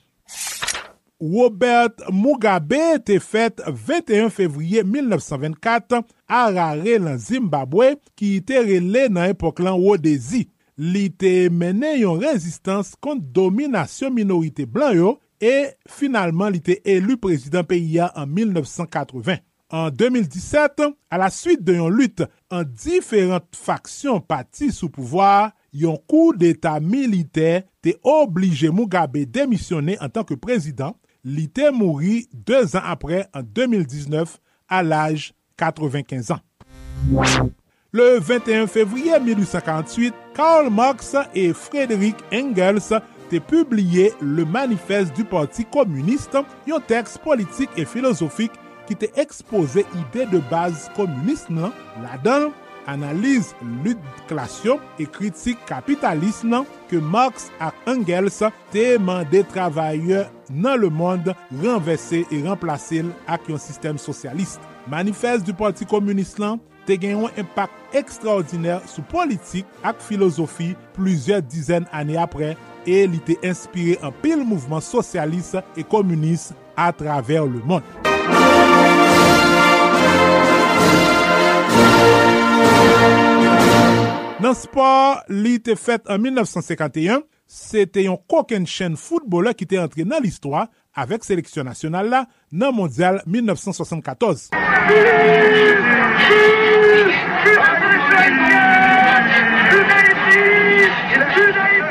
Robert Mugabe te fet 21 fevriye 1924 a rare lan Zimbabwe ki te rele nan epok lan Wodezi. li te mene yon rezistans kont dominasyon minorite blan yo e finalman li te elu prezident PIA an 1980. An 2017, a la suite de yon lut an diferent faksyon pati sou pouvoar, yon kou d'Etat militer te oblige Mugabe demisyone an tanke prezident, li te mouri 2 an apre an 2019 al aj 95 an. Le 21 février 1848, Karl Marx et Frédéric Engels te publiye le manifeste du Parti communiste, yon tekst politik et filosofik ki te expose ide de base komunist nan, la dan analize lut klasyon e kritik kapitalisme nan ke Marx ak Engels te mande travaye nan le monde renvesse e remplase ak yon sistem sosyaliste. Manifeste du Parti Komunist lan, te gen yon impak ekstraordinèr sou politik ak filosofi plizye dizen anè apre e li te inspire an pil mouvment sosyalist e komunist a traver le moun. Nan sport, li te fèt an 1951, se te yon koken chen foutboler ki te entre nan l'histoire avèk seleksyon nasyonal la nan mondial 1974.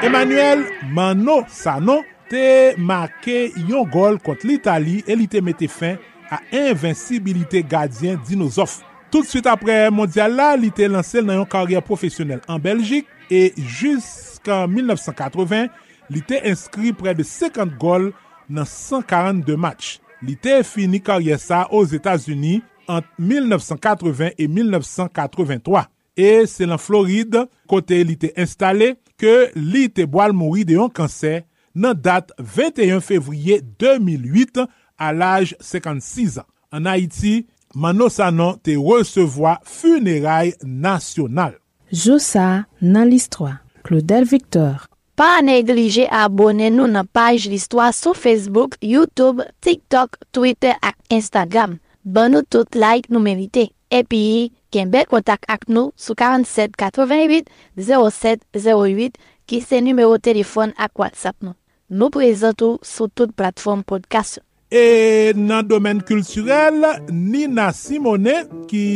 Emmanuel Mano Sano te make yon gol kont l'Italie e li te mette fin a invincibilite gadyen dinosof. Tout suite apre mondial la, li te lansel nan yon karyer profesyonel an Belgik e jusqu'an 1980, li te inskri pre de 50 gol nan 142 match. Li te fini karyer sa os Etats-Unis ant 1980 e 1983. E se lan Floride, kote li te installe, ke li te boal mouri de yon kanser nan dat 21 fevriye 2008 al aj 56 an. An Haiti, Mano Sanon te resevoa funeray nasyonal. Josa nan listwa. Claudel Victor. Pa neglije abone nou nan paj listwa sou Facebook, Youtube, TikTok, Twitter ak Instagram. Ban nou tout like nou merite. Epi, ken bel kontak ak nou sou 4788 0708 07 ki se numero telefon ak WhatsApp nou. Nou prezentou sou tout platform podcast. E nan domen kulturel, Nina Simone ki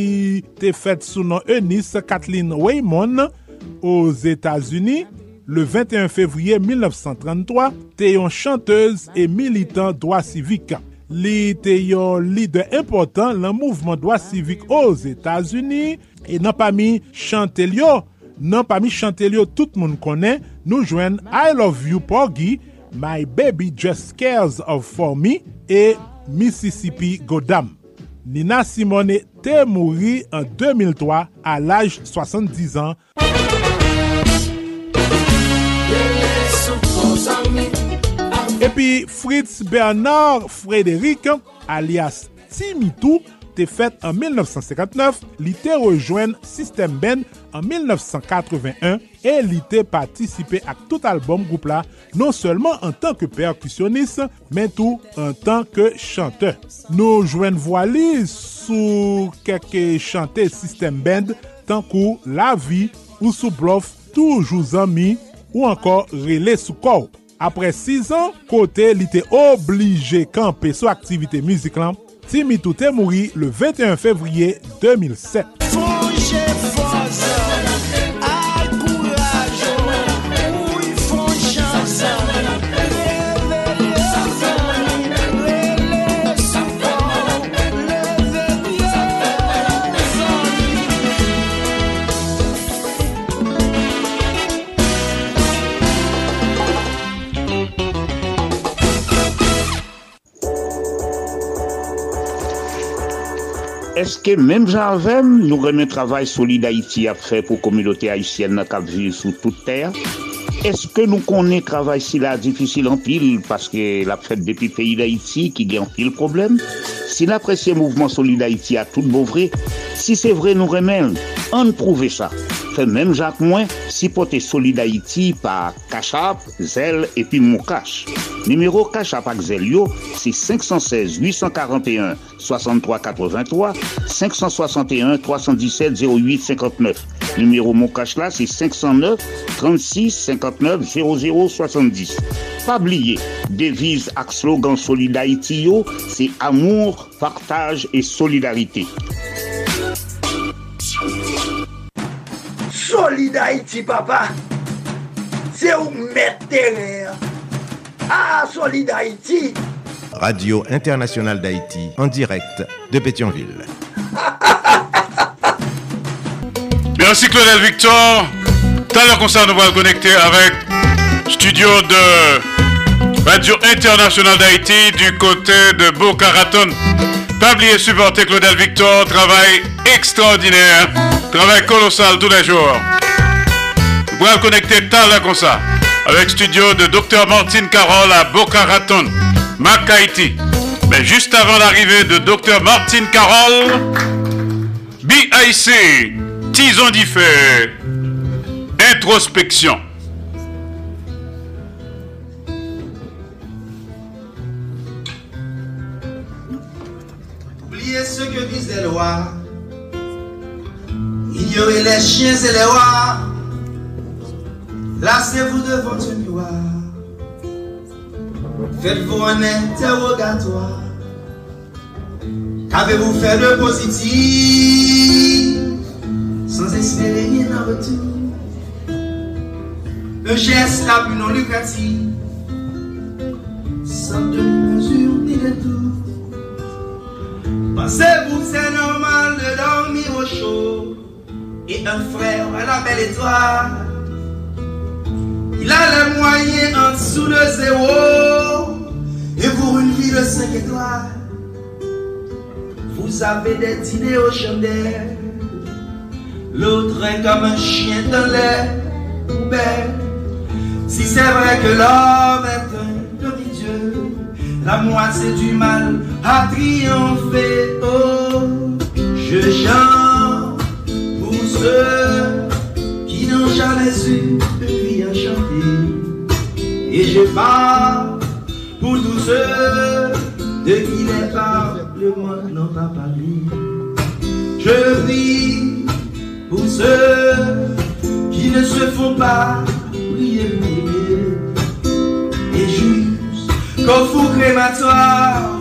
te fet sou nan Eunice Kathleen Waymon os Etats-Unis. le 21 fevriye 1933, te yon chanteuse e militant doa sivik. Li te yon lider important lan mouvment doa sivik os Etasuni, e nan pa mi chante. Nan pa mi chante tout moun konen, nou jwen I Love You Porgy, My Baby Just Cares of For Me, e Mississippi Godam. Nina Simone te mouri an 2003 al aj 70 an Epi Fritz Bernard Frédéric alias Timitou te fèt an 1959, li te rejoen System Band an 1981 e li te patisipe ak tout albom goup la, non selman an tanke perkusyonis, men tou an tanke chante. Nou jwen voali sou keke chante System Band tankou La Vie ou sou Bluff Toujou Zami ou ankor Relé Soukou. Apre 6 an, kote li te oblige kampe sou aktivite mizik lan, Timitou te mouri le 21 fevriye 2007. Eske menm janvem nou remen travay soli da iti ap fe pou komilote Haitienne na kap vi sou tout ter? Est-ce que nous connaissons travail si la difficile en pile parce que la fête depuis pays d'Haïti qui gagne pile problème? Si l'apprécié mouvement Solid Haïti a tout vrai, si c'est vrai nous remèlons, on prouve ça. Même Jacques Moins, si pote Solid Haïti par Cachap, Zel et puis Moukache. Numéro Cachap avec Zel yo, c'est 516 841 63 83 561 317 08 59. Numéro Moukache là, c'est 509 36 59 00 70. Pas oublier, devise ak slogan Solid Haïti c'est amour, partage et solidarité. Solid Haïti, papa. C'est où mettre. Ah, Solid Haïti. Radio Internationale d'Haïti, en direct de Pétionville. Merci Claudel Victor. Tout à l'heure comme ça, nous allons connecter avec studio de Radio Internationale d'Haïti du côté de Boca Raton. Pas oublier supporter Claudel Victor, travail extraordinaire, travail colossal tous les jours. Vous allez connecter l'heure comme ça avec studio de Dr Martine Carole à Boca Raton. Mais juste avant l'arrivée de Dr Martine Carole, BIC, Tison d'Ifé, introspection. Ce que disent les lois. Ignorez les chiens et les rois. Lassez-vous devant votre miroir. Faites-vous un interrogatoire. Qu'avez-vous fait de positif? Sans espérer rien en retour? Le geste la plus non lucratif, sans demi-mesure ni détour. Pensez-vous c'est normal de dormir au chaud et un frère à la belle étoile? Il a les moyens en dessous de zéro et pour une vie de 5 étoiles, vous avez des dîners aux chandelles. L'autre est comme un chien dans les poubelles. Si c'est vrai que l'homme est un demi-dieu, la moitié du mal a triomphé. Oh, je chante pour ceux qui n'ont jamais eu de vie à chanter. Et je parle pour tous ceux de qui les parlements n'ont pas parlé. Je prie pour ceux qui ne se font pas prier. Et juste qu'au fou crématoire,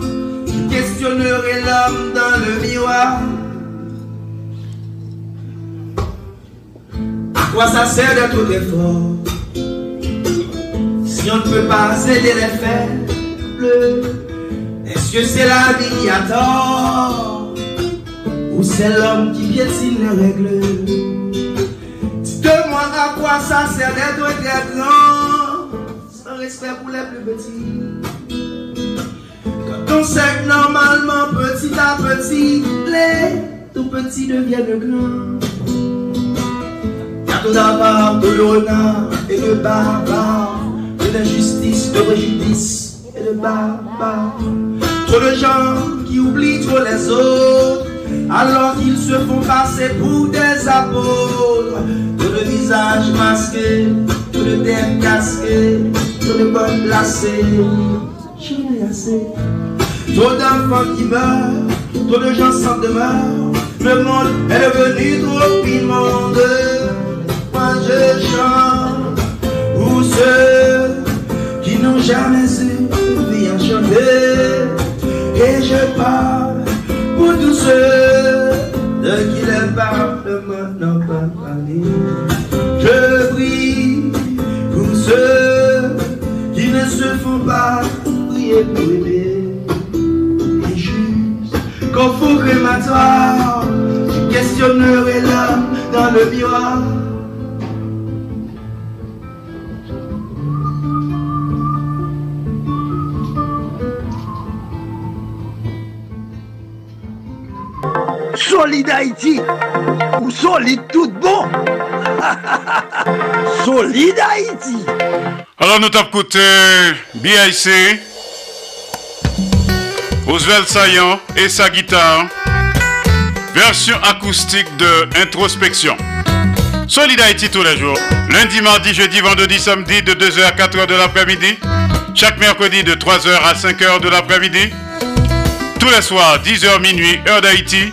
questionnerai l'homme dans le miroir. À quoi ça sert d'être effort? Si on ne peut pas aider les faibles Est-ce que c'est la vie qui a tort? Ou c'est l'homme qui piétine les règles Dites-moi à quoi ça sert d'être très grand Sans respect pour les plus petits Quand on sait que normalement petit à petit Les tout petits deviennent grands tout d'abord de l'honneur et le barbare De l'injustice, de préjudice et de barbare Trop de gens qui oublient trop les autres alors qu'ils se font passer pour des apôtres. Trop de visages masqués, trop de têtes casquées, trop de bonnes placées. J'en ai assez. Trop d'enfants qui meurent, trop de gens sans demeure. Le monde est devenu trop immonde. Moi je chante pour ceux qui n'ont jamais eu vie à chanter. Et je parle pour tous ceux de qui les parlements n'ont pas parlé. Je prie pour ceux qui ne se font pas prier pour aimer. Faux crématoire, je questionnerai l'homme dans le miroir. Solid Haïti, ou solide tout bon. Solide Haïti. Alors nous t'avons écouté BIC, Oswald Saillant et sa guitare, version acoustique de Introspection. Solid tous les jours, lundi, mardi, jeudi, vendredi, samedi de 2h à 4h de l'après-midi, chaque mercredi de 3h à 5h de l'après-midi, tous les soirs 10h minuit, heure d'Haïti,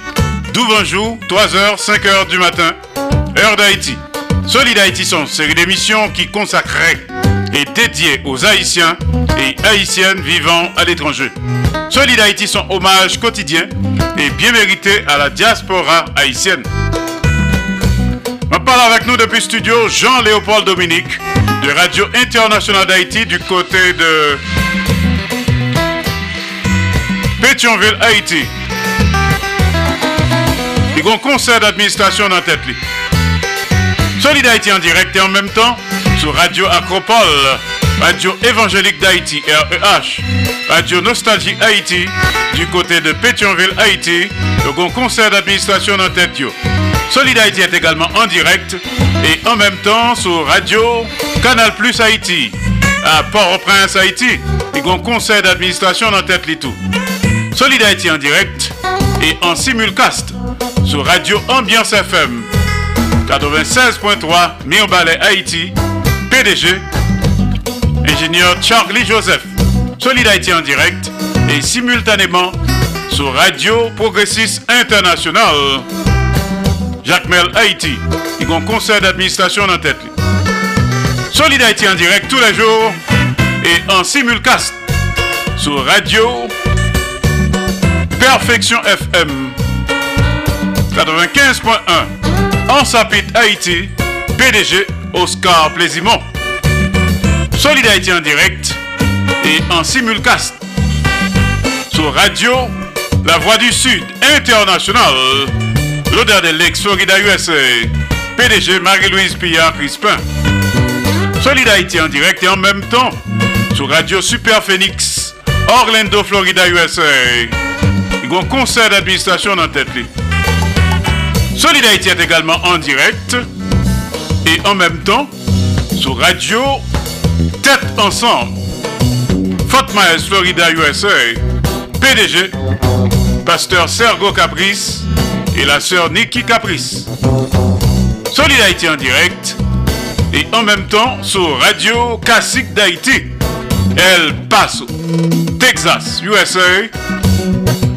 jour, 3h, 5h du matin, heure d'Haïti. Solid Haïti sont une série d'émissions qui consacrées et dédiées aux Haïtiens et Haïtiennes vivant à l'étranger. Solid Haïti sont hommage quotidien et bien mérité à la diaspora haïtienne. On parle avec nous depuis studio Jean-Léopold Dominique de Radio Internationale d'Haïti du côté de Pétionville, Haïti. Il y a un conseil d'administration dans tête. Solid Haïti en direct et en même temps sur Radio Acropole, Radio Évangélique d'Haïti, REH, Radio Nostalgie Haïti, du côté de Pétionville, Haïti, le conseil d'administration dans tête. Solid Haïti est également en direct et en même temps sur Radio Canal Plus Haïti, à Port-au-Prince, Haïti, un conseil d'administration dans tête. tout. Solid Haïti en direct et en simulcast sur Radio Ambiance FM 96.3 Mirbalet Haïti, PDG, ingénieur Charlie Joseph. Solid Haïti en direct et simultanément sur Radio Progressiste International. Jacques Mel Haïti, a un conseil d'administration en tête. Solid Haïti en direct tous les jours et en simulcast sur Radio Perfection FM 95.1 en Sapit Haïti, PDG Oscar Plaisimont. Solid Haïti en direct et en simulcast sur Radio La Voix du Sud International, l'odeur de l'ex-Florida USA, PDG Marie-Louise Pillard Crispin. Solid Haïti en direct et en même temps sur Radio Super Phoenix, Orlando, Florida USA. Il y a un conseil d'administration dans tête. Solid Haïti est également en direct et en même temps sur Radio Tête Ensemble. Fort Myers, Florida, USA. PDG, Pasteur Sergo Caprice et la sœur Nikki Caprice. Solid Haïti en direct et en même temps sur Radio Classique d'Haïti. El Paso, Texas, USA.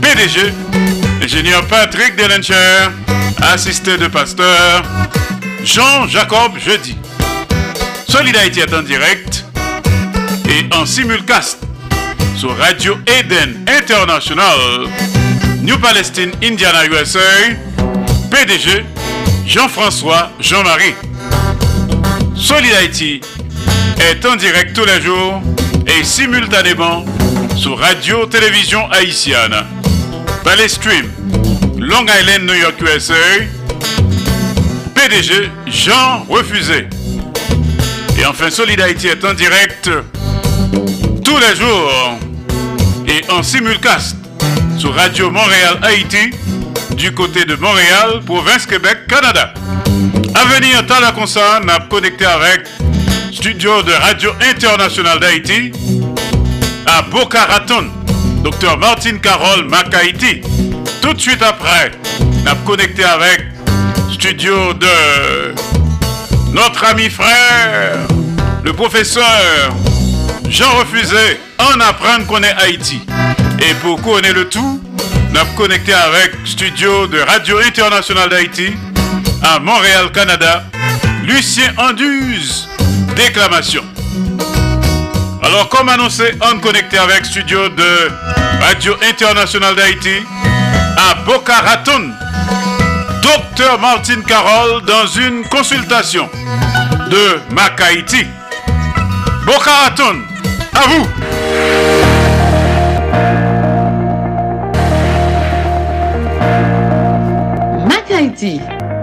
PDG, ingénieur Patrick Delencher, assisté de pasteur Jean-Jacob Jeudi. Solid Haïti est en direct et en simulcast sur Radio Eden International, New Palestine, Indiana, USA. PDG, Jean-François Jean-Marie. Solid Haïti est en direct tous les jours et simultanément sur Radio Télévision Haïtienne. Valley Stream, Long Island, New York, USA. Jean Refusé. Et enfin, Solid Haïti est en direct tous les jours et en simulcast sur Radio Montréal Haïti du côté de Montréal, province Québec, Canada. À venir, dans la console, n'a connecté avec studio de Radio Internationale d'Haïti à Boca Raton, Dr Martin Carole Macaïti. Tout de suite après, n'a connecté avec studio de notre ami frère, le professeur Jean Refusé, en apprendre qu'on est Haïti. Et pour connaître le tout, n'a connecté avec studio de Radio Internationale d'Haïti à Montréal, Canada, Lucien Anduze, déclamation. Alors, comme annoncé, on connecté avec studio de Radio Internationale d'Haïti à Boca Raton. Docteur Martine Carole dans une consultation de Mac-Haïti. Boca Raton, à vous.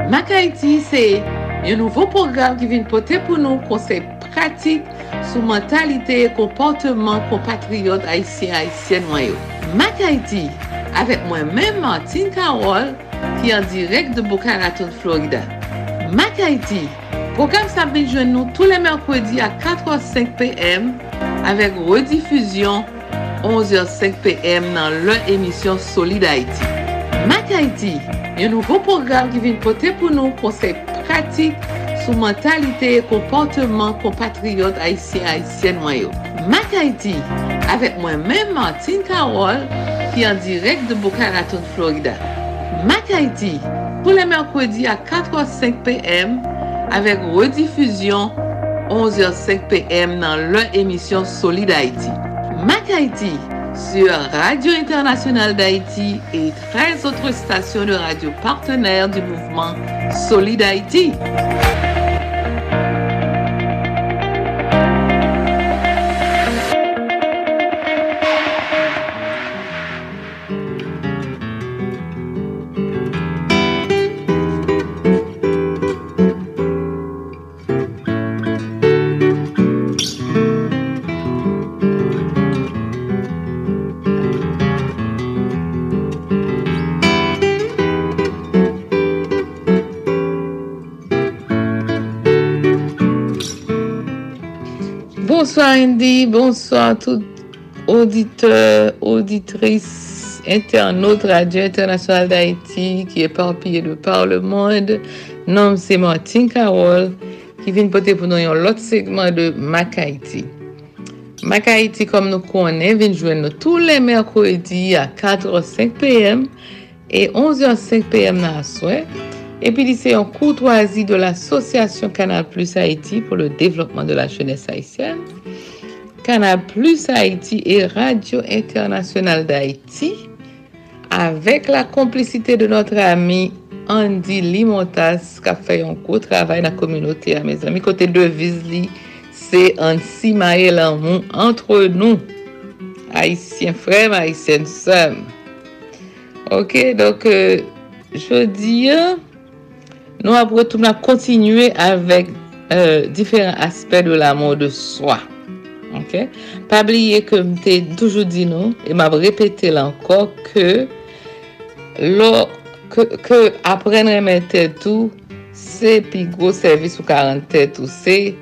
Mac Haïti, c'est un nouveau programme qui vient porter pour nous conseils pratiques sur mentalité et comportement compatriotes haïtiens haïtiennes Haïti, avec moi-même Martine Carole, qui en direct de Boca Raton, Florida. Mac Haïti, programme s'abrite joindre nous tous les mercredis à 4h05 p.m. avec rediffusion 11h05 p.m. dans leur émission Solid Haïti. Mac Haïti, un nouveau programme qui vient porter pour nous conseils pratiques sous mentalité et comportement compatriotes haïtiens haïtiennes noyaux. Mac Haïti, avec moi-même Martine Carole, qui est en direct de Boca Raton, Florida. Mak Haiti, pou le merkwedi a 4h05 pm avec rediffusion 11h05 pm dans leur émission Solid Haïti. Mac Haïti sur Radio Internationale d'Haïti et 13 autres stations de radio partenaires du mouvement Solid Haïti. Bonsoir Andy, bonsoir tout auditeur, auditrice, internaute Radio Internationale d'Haïti qui est éparpillé de par le monde. Nom c'est Martin Carole qui vient porter pour nous un autre segment de Mac Haïti. Comme nous connaissons, vient nous tous les mercredis à 4h05 pm et 11h05 pm dans la soirée. Et puis, c'est un courtoisie de l'association Canal Plus Haïti pour le développement de la jeunesse haïtienne. Canal Plus Haïti et Radio Internationale d'Haïti, avec la complicité de notre ami Andy Limontas, qui a fait un gros travail dans la communauté. À mes amis, côté de Visli, c'est Ansi Maël Amon, entre nous, Haïtiens frères, Haïtiennes sœurs. Ok, donc, euh, je dis, nous après tout, on a continué avec euh, différents aspects de l'amour de soi. Ok? Pabliye pa ke mte toujou di nou, e m ap repete la anko, ke, lo, ke, ke apren remen tèt ou, se pi gro servis ou karan tèt ou se,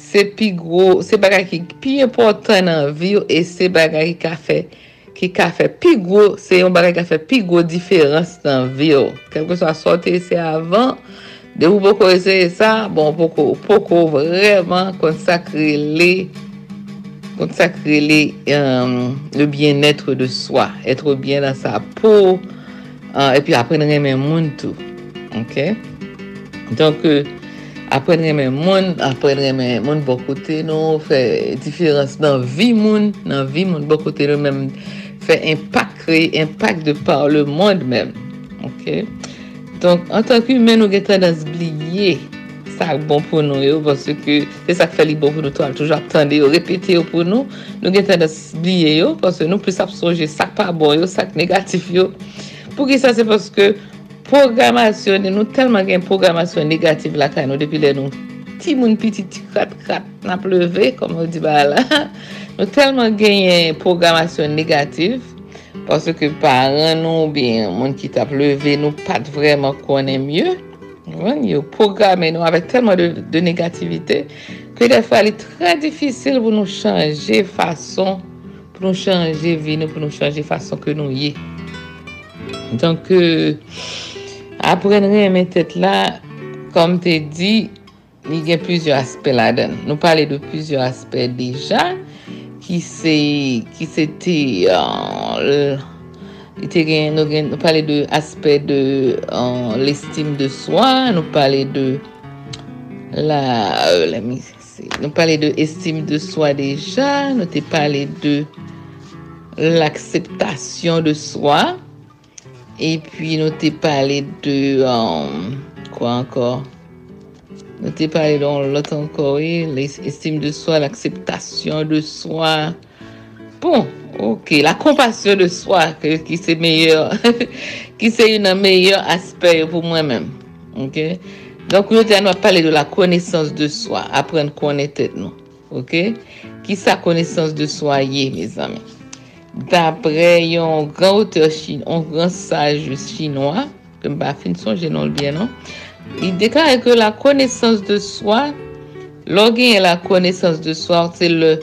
se pi gro, se bagay ki pi important nan vi ou, e se bagay ki ka fe, ki ka fe pi gro, se yon bagay ka fe pi gro diferans nan vi ou. Kelke so a sote se avan, de ou poko eseye sa, bon poko, poko vreman konsakre le, consacrer les, euh, le bien-être de soi, être bien dans sa peau, euh, et puis apprendre à aimer le monde tout. OK? Donc, euh, apprendre à aimer monde, apprendre à aimer monde beaucoup côté nous, faire différence dans la vie monde, dans la vie monde beaucoup côté nous, même faire impact, créer impact de par le monde même. OK? Donc, en tant qu'humain, nous avons tendance à sa bon pou nou yo, pwosye ke se sa fè li bon pou nou tou an toujou ap tande yo, repete yo pou nou, nou gen tende bliye yo, pwosye nou plis ap sonje sak pa bon yo, sak negatif yo. Pou ki sa se pwoske programasyon, nou telman gen programasyon negatif la ka nou depi le nou. Ti moun piti ti krat krat na pleve, kom ou di ba la, nou telman gen programasyon negatif. Pwosye ke paran nou, bien, moun ki ta pleve nou pat vreman konen mye. Yo programe nou avèk telman de, de negativite ke defwa li tre difisil pou nou chanje fason, pou nou chanje vi nou, pou nou chanje fason ke nou ye. Donk euh, apren reme tet la, kom te di, li gen plizyo aspe la den. Nou pale de plizyo aspe deja, ki se, ki se te... Uh, c'était, euh, nous parlons de aspect de l'estime de soi, nous parlons de la, euh, la nous parlons de estime de soi déjà, nous te parlé de l'acceptation de soi, et puis nous te parlé de euh, quoi encore? Nous te l'autre encore, l'estime de soi, l'acceptation de soi. Bon, Ok, la compassion de soi, qui c'est meilleur, qui c'est un meilleur aspect pour moi-même. Ok, donc nous allons parler de la connaissance de soi, apprendre à connaître nous. Ok, qui sa connaissance de soi y mes amis? D'après un grand auteur chinois, un grand sage chinois, ne sais pas le bien, non? il déclare que la connaissance de soi, lorsqu'il la connaissance de soi, c'est le,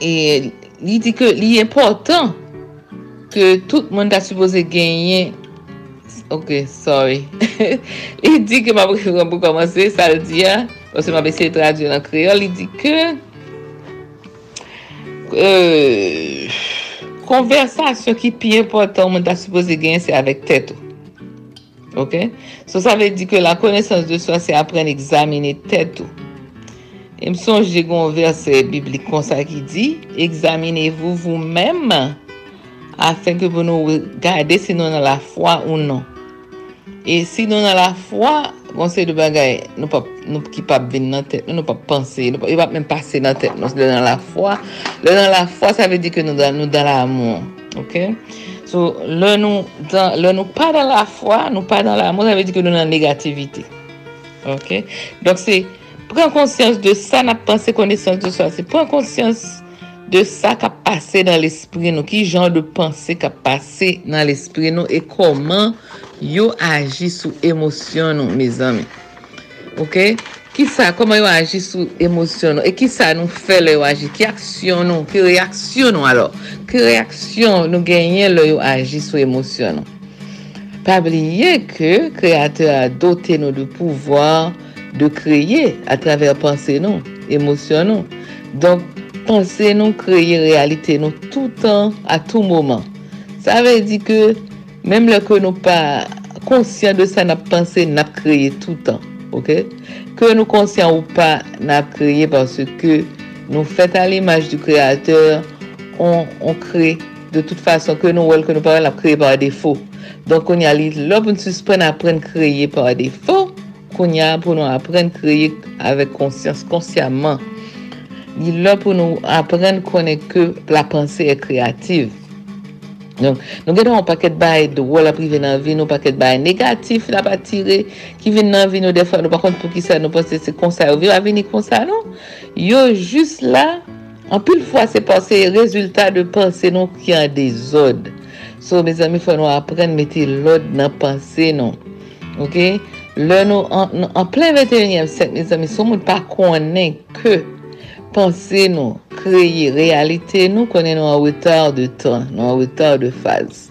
E li di ke li important ke tout moun ta supose genyen. Ok, sorry. li di ke mabri kon pou komanse, sa l di ya. Pwese mabri se tradyon an kreol. Li di ke euh, konversasyon ki pi important moun ta supose genyen se avek teto. Ok? So sa ve di ke la konesans de swa se apren examine teto. Songe j'ai un verset biblique comme ça qui dit, examinez-vous vous-même afin que vous nous regardez si nous dans la foi ou non. Et si nous dans la foi, conseil de bagaille, nous pas nous qui pas venir dans tête, nous pas penser, il va même passer dans tête, nous dans la foi. Dans la foi, ça veut dire que nous dans nous dans l'amour. OK? So, le nous dans le nous pas dans la foi, nous pas dans l'amour, ça veut dire que nous dans la négativité. OK? C'est Pren konsyans de sa nap panse konesans de swa se. Pren konsyans de sa kap pase nan l'esprit nou. Ki jan de panse kap pase nan l'esprit nou. E koman yo aji sou emosyon nou, me zami. Ok? Ki sa, koman yo aji sou emosyon nou. E ki sa nou fe le yo aji. Ki aksyon nou. Ki reaksyon nou alor. Ki reaksyon nou genyen le yo aji sou emosyon nou. Pabliye ke kreator a dote nou de pouvoir. De créer à travers pensée nous, émotion nous. Donc, pensée nous, créer réalité nous tout temps, à tout moment. Ça veut dire que même le que nous pas conscients de ça, nous pensé, nous créé tout temps. ok? Que nous conscients ou pas, nous créé parce que nous faisons à l'image du créateur, on, on crée de toute façon que nous, que nous pas créé par défaut. Donc, on y a là pour nous suspendre apprendre à créer par défaut, qu'on y a pour nous apprendre à créer avec conscience, consciemment. Il est là pour nous apprendre à connaître que la pensée est créative. Donc, paquet de bails de rôle qui viennent dans la de négatifs là pas tirer, qui viennent dans la vie, nous, des fois, nous, par contre, pour qui ça, nous pensons que c'est comme ça, nous va venir comme ça, non? Yo, là, en plus de fois, c'est passé résultat de pensée, non, qui a des ordres. So, faut nous apprendre à mettre l'ordre dans la pensée, non? OK? Lè nou an, an plen 21è set, mis amis, sou moun pa konen ke panse nou, kreye, realite nou konen nou an wetar de tan, nou an wetar de faz.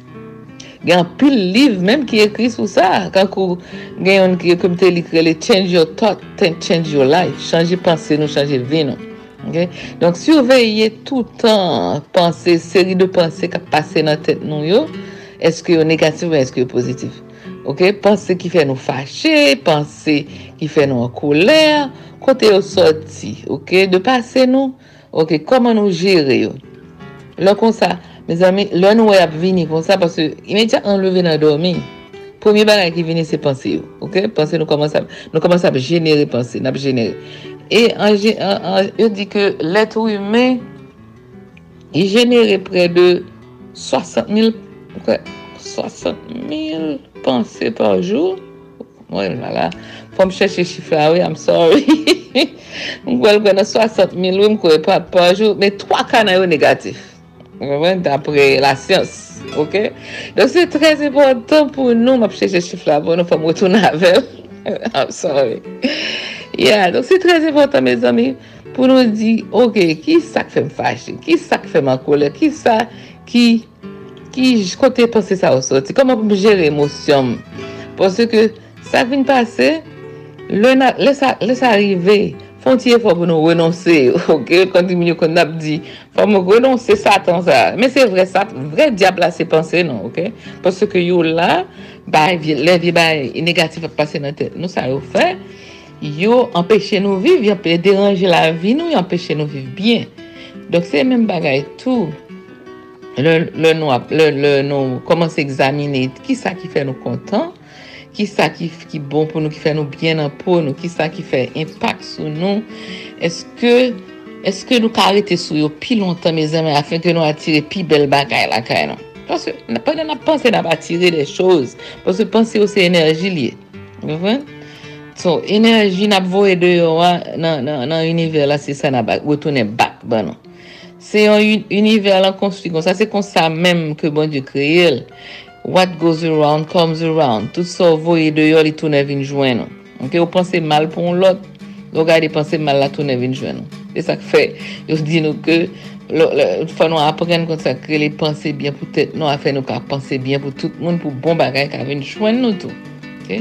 Gen pil liv menm ki ekri sou sa, kankou gen yon ki komite li krele change your thought, change your life, chanje panse nou, chanje vi nou. Okay? Donk surveye toutan panse, seri de panse ka pase nan tet nou yo, eske yo negatif ou eske yo pozitif. Ok, pensée qui fait nous fâcher, pensée qui fait nous en colère, côté au sorti, ok, de passer nous, ok, comment nous gérer. Là, comme ça, mes amis, là, nous avons venir comme ça parce que immédiatement, enlever dans dormir. Premier bagage qui vient, c'est penser. Ok, commençons à, nous commençons à générer pensée, nous générer. Et en, en, on dit que l'être humain, il génère près de 60 000, 60 000 pensées par jour. Ouais, voilà. Faut me chercher chiffre, ah oui, I'm sorry. Mwen kwen 60 000, oui, mwen pas par jour, mais trois canaux négatifs. D'après la science, ok? Donc c'est très important pour nous, mwen chercher chiffre là, pour nous, faut me retourner avec. I'm sorry. Yeah, donc c'est très important, mes amis, pour nous dire, ok, qui ça qui fait me fâcher? Qui ça qui fait ma colère? Qui ça qui... ki j kote pase sa ou soti, koman pou m jere emosyon. Pwase ke sa vin pase, le, na, le sa, sa arrive, fontye fò pou nou renonse, ok, konti mwen yo kon ap di, fò mwen renonse satan sa. Men se vre satan, vre diabla se panse non, ok, pwase ke yo la, ba, le vi ba negatif ap pase nan te, nou sa yo fe, yo empèche nou viv, yo empèche deranje la vi nou, yo empèche nou viv bien. Dok se men bagay tou, le nou, nou komanse examine ki sa ki fè nou kontan, ki sa ki, ki bon pou nou, ki fè nou byen an pou nou, ki sa ki fè impak sou nou, eske, eske nou karete sou yo pi lontan, me zeme, afin ke nou atire pi bel bagay la kay nan. Paske, panen na panse nan atire de chouz, paske panse yo se enerji liye. Mwen? So, enerji nan voye de yo an, nan, nan, nan univer la se sa nan bak, wotounen bak ban nou. Se yon univer lan konstruy kon sa, se kon sa menm ke bon di kreye el. What goes around comes around. Tout sa voye de yo li toune vin jwen nou. Ok, ou panse mal pou on lot, lo gade panse mal la toune vin jwen nou. E sak fe, yo di nou ke, fwa nou apren kon sa kreye li panse bien pou tèt nou, a fe nou ka panse bien pou tout moun pou bon bagay ka vin jwen nou tou. Ok,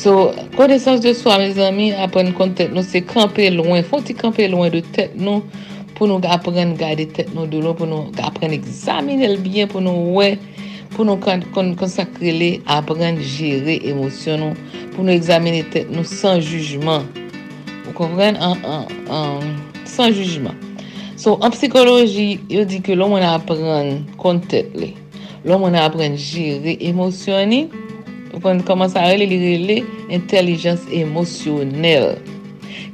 So, konesans de swa, mes ami, apren kon tèt nou, se kampe loin, fon ti kampe loin de tèt nou, pou nou apren gade tet nou do nou, pou nou apren examine el byen, pou nou wè, pou nou konsakre le apren jere emosyon nou, pou nou examine tet nou san jujman. Ou konpren? San jujman. So, an psikoloji, yo di ke lò moun apren kontet le, lò moun apren jere emosyon ni, ou kon koman sa rele li rele, intelijans emosyonel.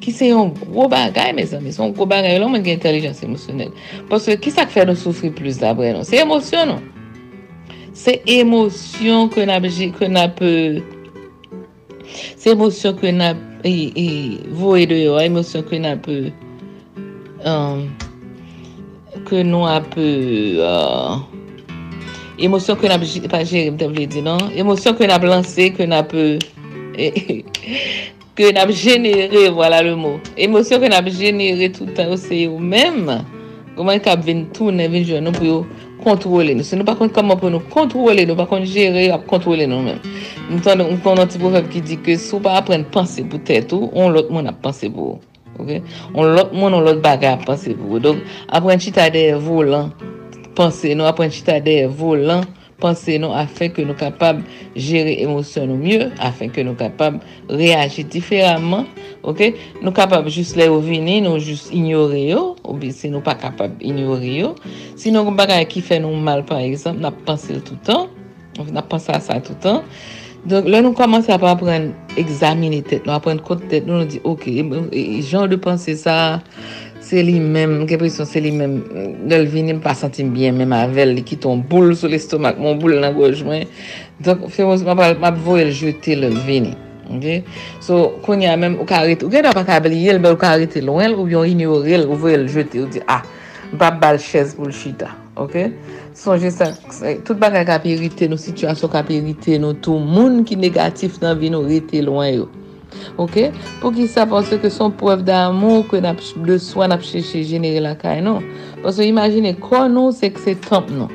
Ki se yon gro bagay, me zami. Son gro bagay lò mwen gen intelijans emosyonel. Paske ki sa k fè nou soufri plus dabre non? Se emosyon non? Se emosyon ke nap... ke nap, Se emosyon ke nap... Vou e, e de yo, emosyon ke nap... Um, ke nou ap... Uh, emosyon ke nap... pa jere, mte vle di, non? Emosyon ke nap lanse, ke nap... E, e, ke nap genere, wala le mou. Emosyon ke nap genere toutan ou se yo menm, kouman kap ven toune, ven joun nou pou yo kontrole nou. Se nou pa kont koman pou nou kontrole nou, pa kont jere, ap kontrole nou men. Nou ton nou ti pou fèp ki di ke sou pa apren panse pou tèt ou, on lot moun ap panse pou. On lot moun, on lot baga ap panse pou. Donk apren chita de volan, panse nou, apren chita de volan, panse nou afen ke nou kapab jere emosyon nou mye, afen ke nou kapab reage diferaman, nou kapab jist le ou vini, nou jist ignore yo, ou bi se nou pa kapab ignore yo, si nou bagay ki fe nou mal par exemple, nap panse l toutan, nap panse a sa toutan, donk lè nou komanse ap apren examine tet, nou apren kote tet, nou nou di ok, jan de panse sa, Se li men, ke presyon se li men, del vini m pa sentim bien men ma vel, li ki ton boule sou l'estomak, mon boule nan goj mwen. Donk, fèmous m ap vou el jete le vini. Ok? So, konya men, ou ka karite, ou gen apak abel yel, men ou karite louen, ou yon ignorel, ou vou el jete, ou di, ah, bab bal chèz pou l chita. Ok? Sonje sa, tout baka kapi kapirite nou, situasyon kapi kapirite nou, tout moun ki negatif nan vi nou rete louen yo. Ok? Pou ki sa, pwase ke son pwef d'amou amon ke de swan ap chèche jenere la kay nou. Pwase imagine, kwa nou se ke se temp nou.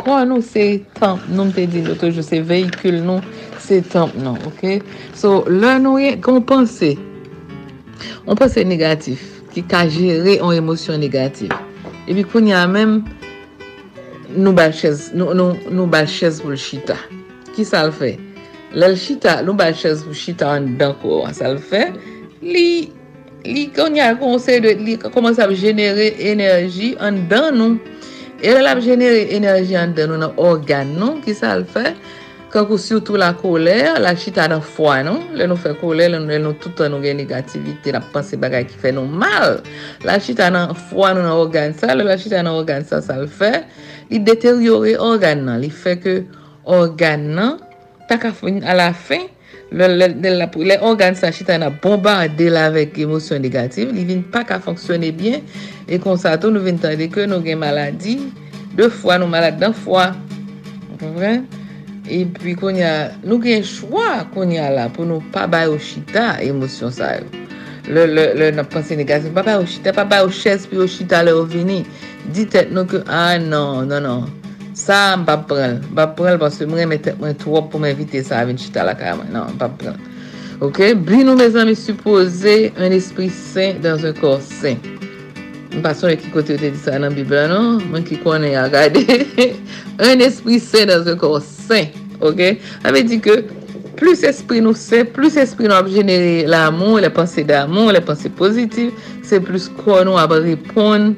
Kwa nou se temp nou mte di loto, je se veykul nou, se temp nou, ok? So, lè nou yè kon panse. on panse negatif, ki ka jere an emosyon negatif. E pi koun ya mèm, nou bal chèz, nou, nou, nou bal chèz pou l'chita. Ki sa l fey? lèl chita, nou ba chèz pou chita an dan kou an sal fè, li, li kon yal konsey de, li koman sa ap jenere enerji an dan nou. E lèl ap jenere enerji an dan nou nan organ nou ki sal fè, kakou syoutou la kolè, la chita nan fwa nou, lèl nou fè kolè, lèl nou, nou toutan nou gen negativite, la panse bagay ki fè nou mal. La chita nan fwa nou nan organ sa, lèl la chita nan organ sa sal fè, li deteryore organ nan, li fè ke organ nan, tak a fin a la fin, le organ sa chita na bombarde la vek emosyon negatif, li vin pa ka fonksyone bien, e konsa tou nou vin tande ke nou gen maladi, de fwa nou malade dan fwa, anpevren? E pi kon ya, nou gen chwa kon ya la pou nou pa bay ou chita emosyon sa yo. Le, le, le nap konsen negatif, pa bay ou chita, pa bay ou ches pi ou chita le ou vini, di tet nou ke, ah, nan, nan, nan, Sa m pa prel, m pa prel pwase mwen mwen twop pou m evite sa avin chita la kaman, nan m pa prel. Ok, bi nou me zan mi suppose un esprit sen dan zon kor sen. M pa son e ki kote te di sa nan bibla, nan? Mwen ki konen a gade. Un esprit sen dan zon kor sen, ok? Ame di ke, plus esprit nou sen, plus esprit nou ap genere l'amon, le panse d'amon, le panse pozitiv, se plus kwa nou ap repon,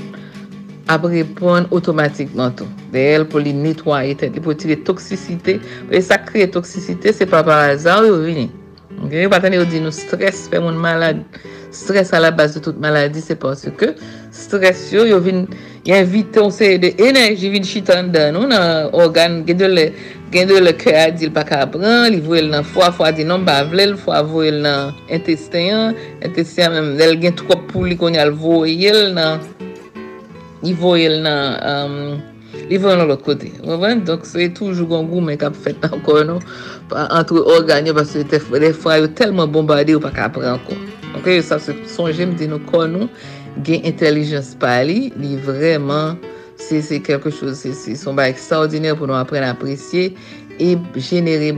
ap repon otomatikman tou. De el pou li netwaye tet, li pou tire toksisite, E sa kreye toksisite, se pa par azar yo vini. Geni patan yo di nou stres fe moun malade, stres a la base de tout maladi, se panse ke stres yo yo vin, yon vite on se de enerji vin chitan dan nou nan organ, gen de le, gen de le kè a di l pa ka pran, li vwe l nan fwa, fwa di nan bavle, l fwa vwe l nan intestin, intestin men, el gen trop pou li kon yal vwe el nan li voyel nan, um, li voyel nan lot kote. Wèvèn, donk se toujou gongou men kap fet nan kon nou, antre organ yo, te le fwa yo telman bombade yo pa kap pran kon. Ok, sa se sonje mdi nou kon nou, gen intelijens pali, li vreman, se se kelke chos, se se son ba ekstraordinèr pou nou apren apresye, e jenere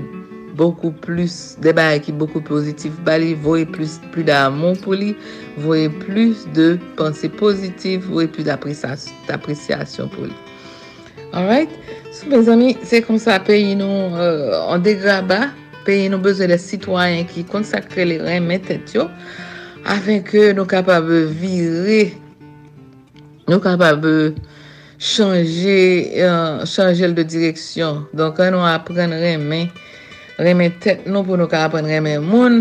beaucoup plus, des bails qui beaucoup positif, bali, voyez plus, plus d'amour pour lui, voyez plus de pensées positives, voyez plus d'appréciation pour lui. Alright? So, mes amis, c'est comme ça, pays nous, euh, en dégrabat, pays nous besoin de citoyens qui consacrent les reins, mais tête, afin que nous capables virer, nous capables chanje l de direksyon. Donk an nou apren remen Reme tet nou pou nou ka apren reme moun.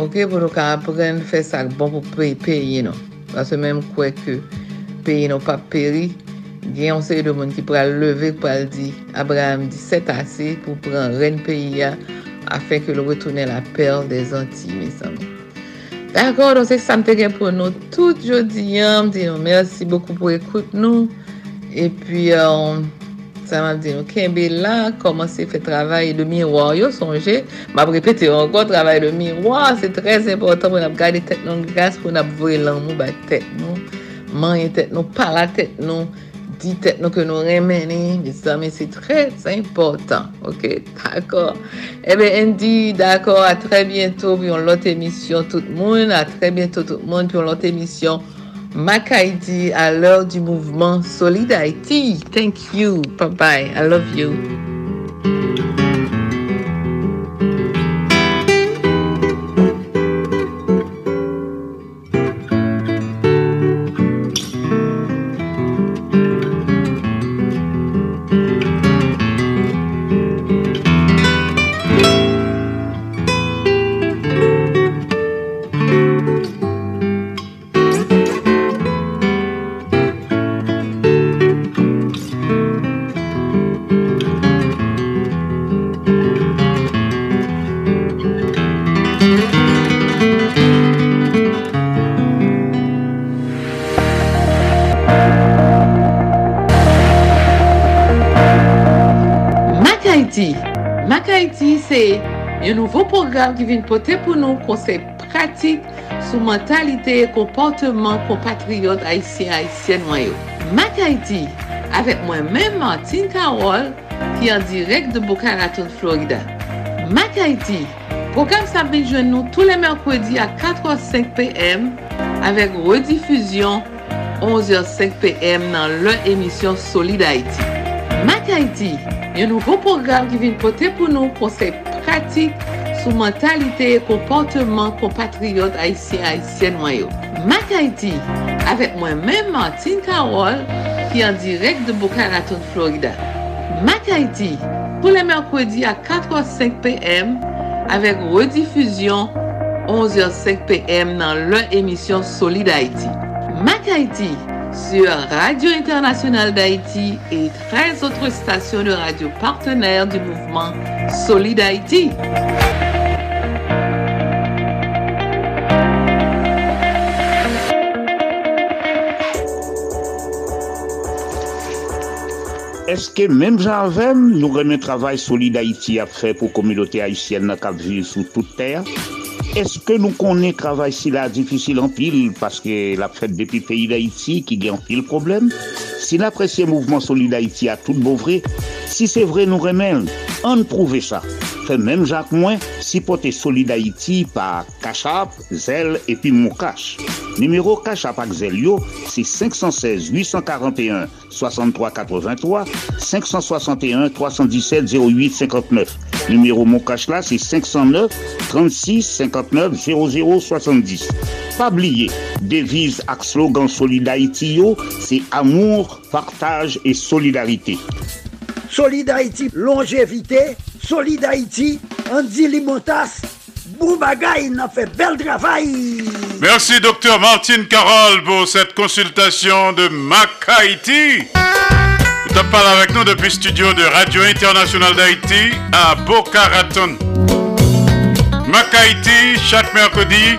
Ok, pou nou ka apren fè sak bon pou peyi peyi nou. Pase menm kwe ke peyi nou pa peri. Gen yon sey de moun ki pral leve pral di Abraham di set ase pou pran ren peyi ya afen ke lou retounen la perl de zanti mesan. D'akor, don se samte gen pou nou tout jodi yam. Di nou mersi boku pou ekout nou. E pi, yon... Euh, Sa man di nou, kenbe la, komanse fe travay de miroir? Yo sonje, mab repete ankon, travay de miroir, se trez important pou nab gade gas, pou nab vwe lan nou, pala tet nou, ke nou se trez important, ok? D'akor. Ebe, en di, d'akor, a tre bientou, pi yon lot emisyon tout moun, a tre bientou tout moun, pi yon lot emisyon, Mac à l'heure du mouvement Solid Thank you. Bye bye. I love you. program ki vin pote pou nou konsey pratik sou mentalite e komporteman kompatriot Haitien Haitien wanyo. Mak Haiti, avek mwen men Martin Karol ki an direk de Boca Raton, Florida. Mak Haiti, program sa vin jwen nou tou le merkwedi a 4h05 pm avek redifuzyon 11h05 pm nan lè emisyon Solid Haiti. Mak Haiti, yon nouvo program ki vin pote pou nou konsey pratik sou mentalite e komporteman kompatriot Haitien-Haitien wanyo. Mak Haiti, avek mwen men Martin Karol, ki an direk de Boca Raton, Florida. Mak Haiti, pou le merkwedi a 4h05 pm, avek redifuzyon 11h05 pm nan lè emisyon Solid Haiti. Mak Haiti, sur Radio Internationale d'Haïti et 13 autres stations de radio partenaires du mouvement Solid Haïti. Est-ce que même j'avais nous remet travail Solid Haïti à faire pour la communauté haïtienne qui vit sous toute terre? Est-ce que nous connaissons travail si là difficile en pile parce que la fête depuis pays d'Haïti qui gagne en pile problème? Si l'apprécié mouvement Solid Haïti a tout beau vrai, si c'est vrai nous remène, on prouve ça. Même Jacques Moins, si pote Solid par Cachap, Zel et puis Moukache. Numéro Cachap c'est 516 841 63 83 561 317 08 59. Numéro Moukache là, c'est 509 36 59 00 70. Pas oublier, devise avec slogan Solid c'est amour, partage et solidarité. Solid longévité, Solid Haïti, Andy Limotas, Boubagaï, a fait bel travail. Merci, docteur Martine Carole, pour cette consultation de Mac Haïti. Vous parlé avec nous depuis studio de Radio Internationale d'Haïti à Boca Raton. Mac Haïti, chaque mercredi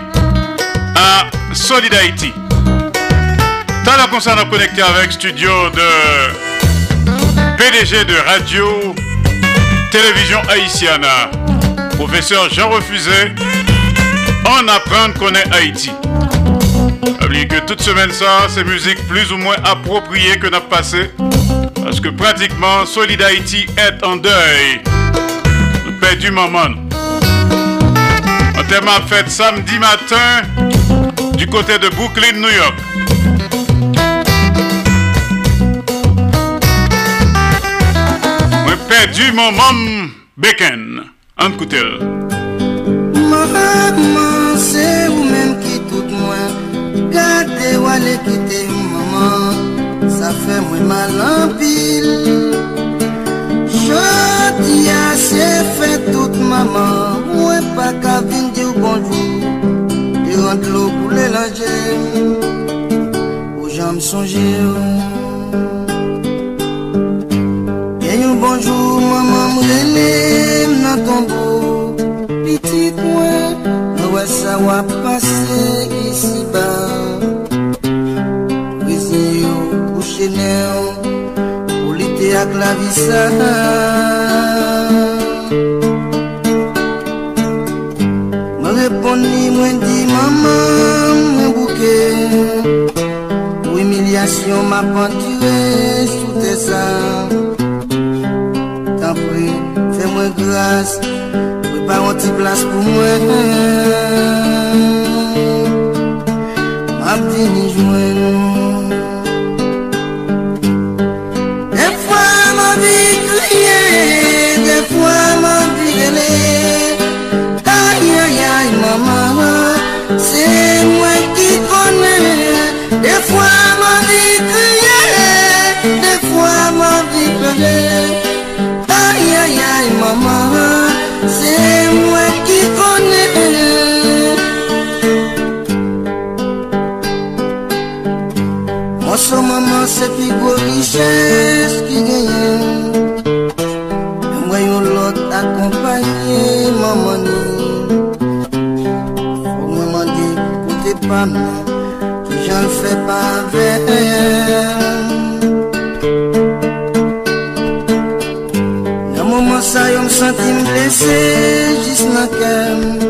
à Solid Haïti. T'as la concerne connecté avec studio de PDG de Radio Télévision Haïtienne, professeur Jean Refusé, en apprendre qu'on est Haïti. Oubliez que toute semaine ça, c'est musique plus ou moins appropriée que n'a passé. Parce que pratiquement Solid Haïti est en deuil. Nous perdons du moment. On thème à fête samedi matin du côté de Brooklyn, New York. Air du Momom Bacon. An koutel. Maman, se ou men ki tout mwen, gade wale kite maman, sa fe mwen mal anpil. Jodi a se fe tout maman, mwen pa ka vin di ou bonjou, di rent lo pou le lanje, ou jan msonje ou. bonjou maman mrenem nan tombo Pitit mwen, nou wè sa wap pase isi ba Prezi yo pou chene yo, pou lite ak la visa. Mwen reponi mwen di maman mwen bouke. Ou emilyasyon ma panti plas Mwen pa an ti plas pou mwen. Mwen ap di ni jwen se pi gwo riches ki genyen Mwen yon lot akompanyen maman ni. Fok mwen mandi kote pa mwen Ki jan fè pa ven Nan mouman sa yon santi m blese jis nan kem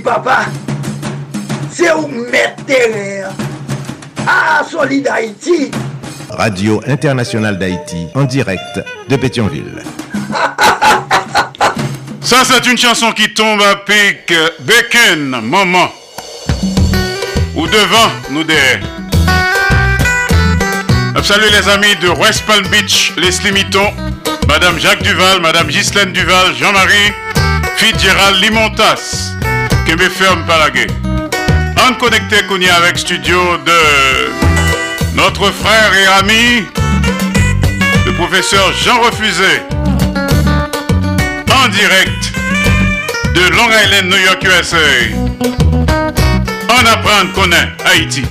Papa. C'est où mettre terre. Ah, Solid Haïti. Radio Internationale d'Haïti, en direct de Pétionville. Ça, c'est une chanson qui tombe à pic. Bacon, maman. Ou devant, nous derrière. Salut les amis de West Palm Beach, les Slimitons, Madame Jacques Duval, Madame Ghislaine Duval, Jean-Marie, Fitzgerald Limontas, me ferme gueule. En connecté qu'on avec studio de notre frère et ami, le professeur Jean Refusé, en direct de Long Island, New York, USA. On apprend qu'on est Haïti.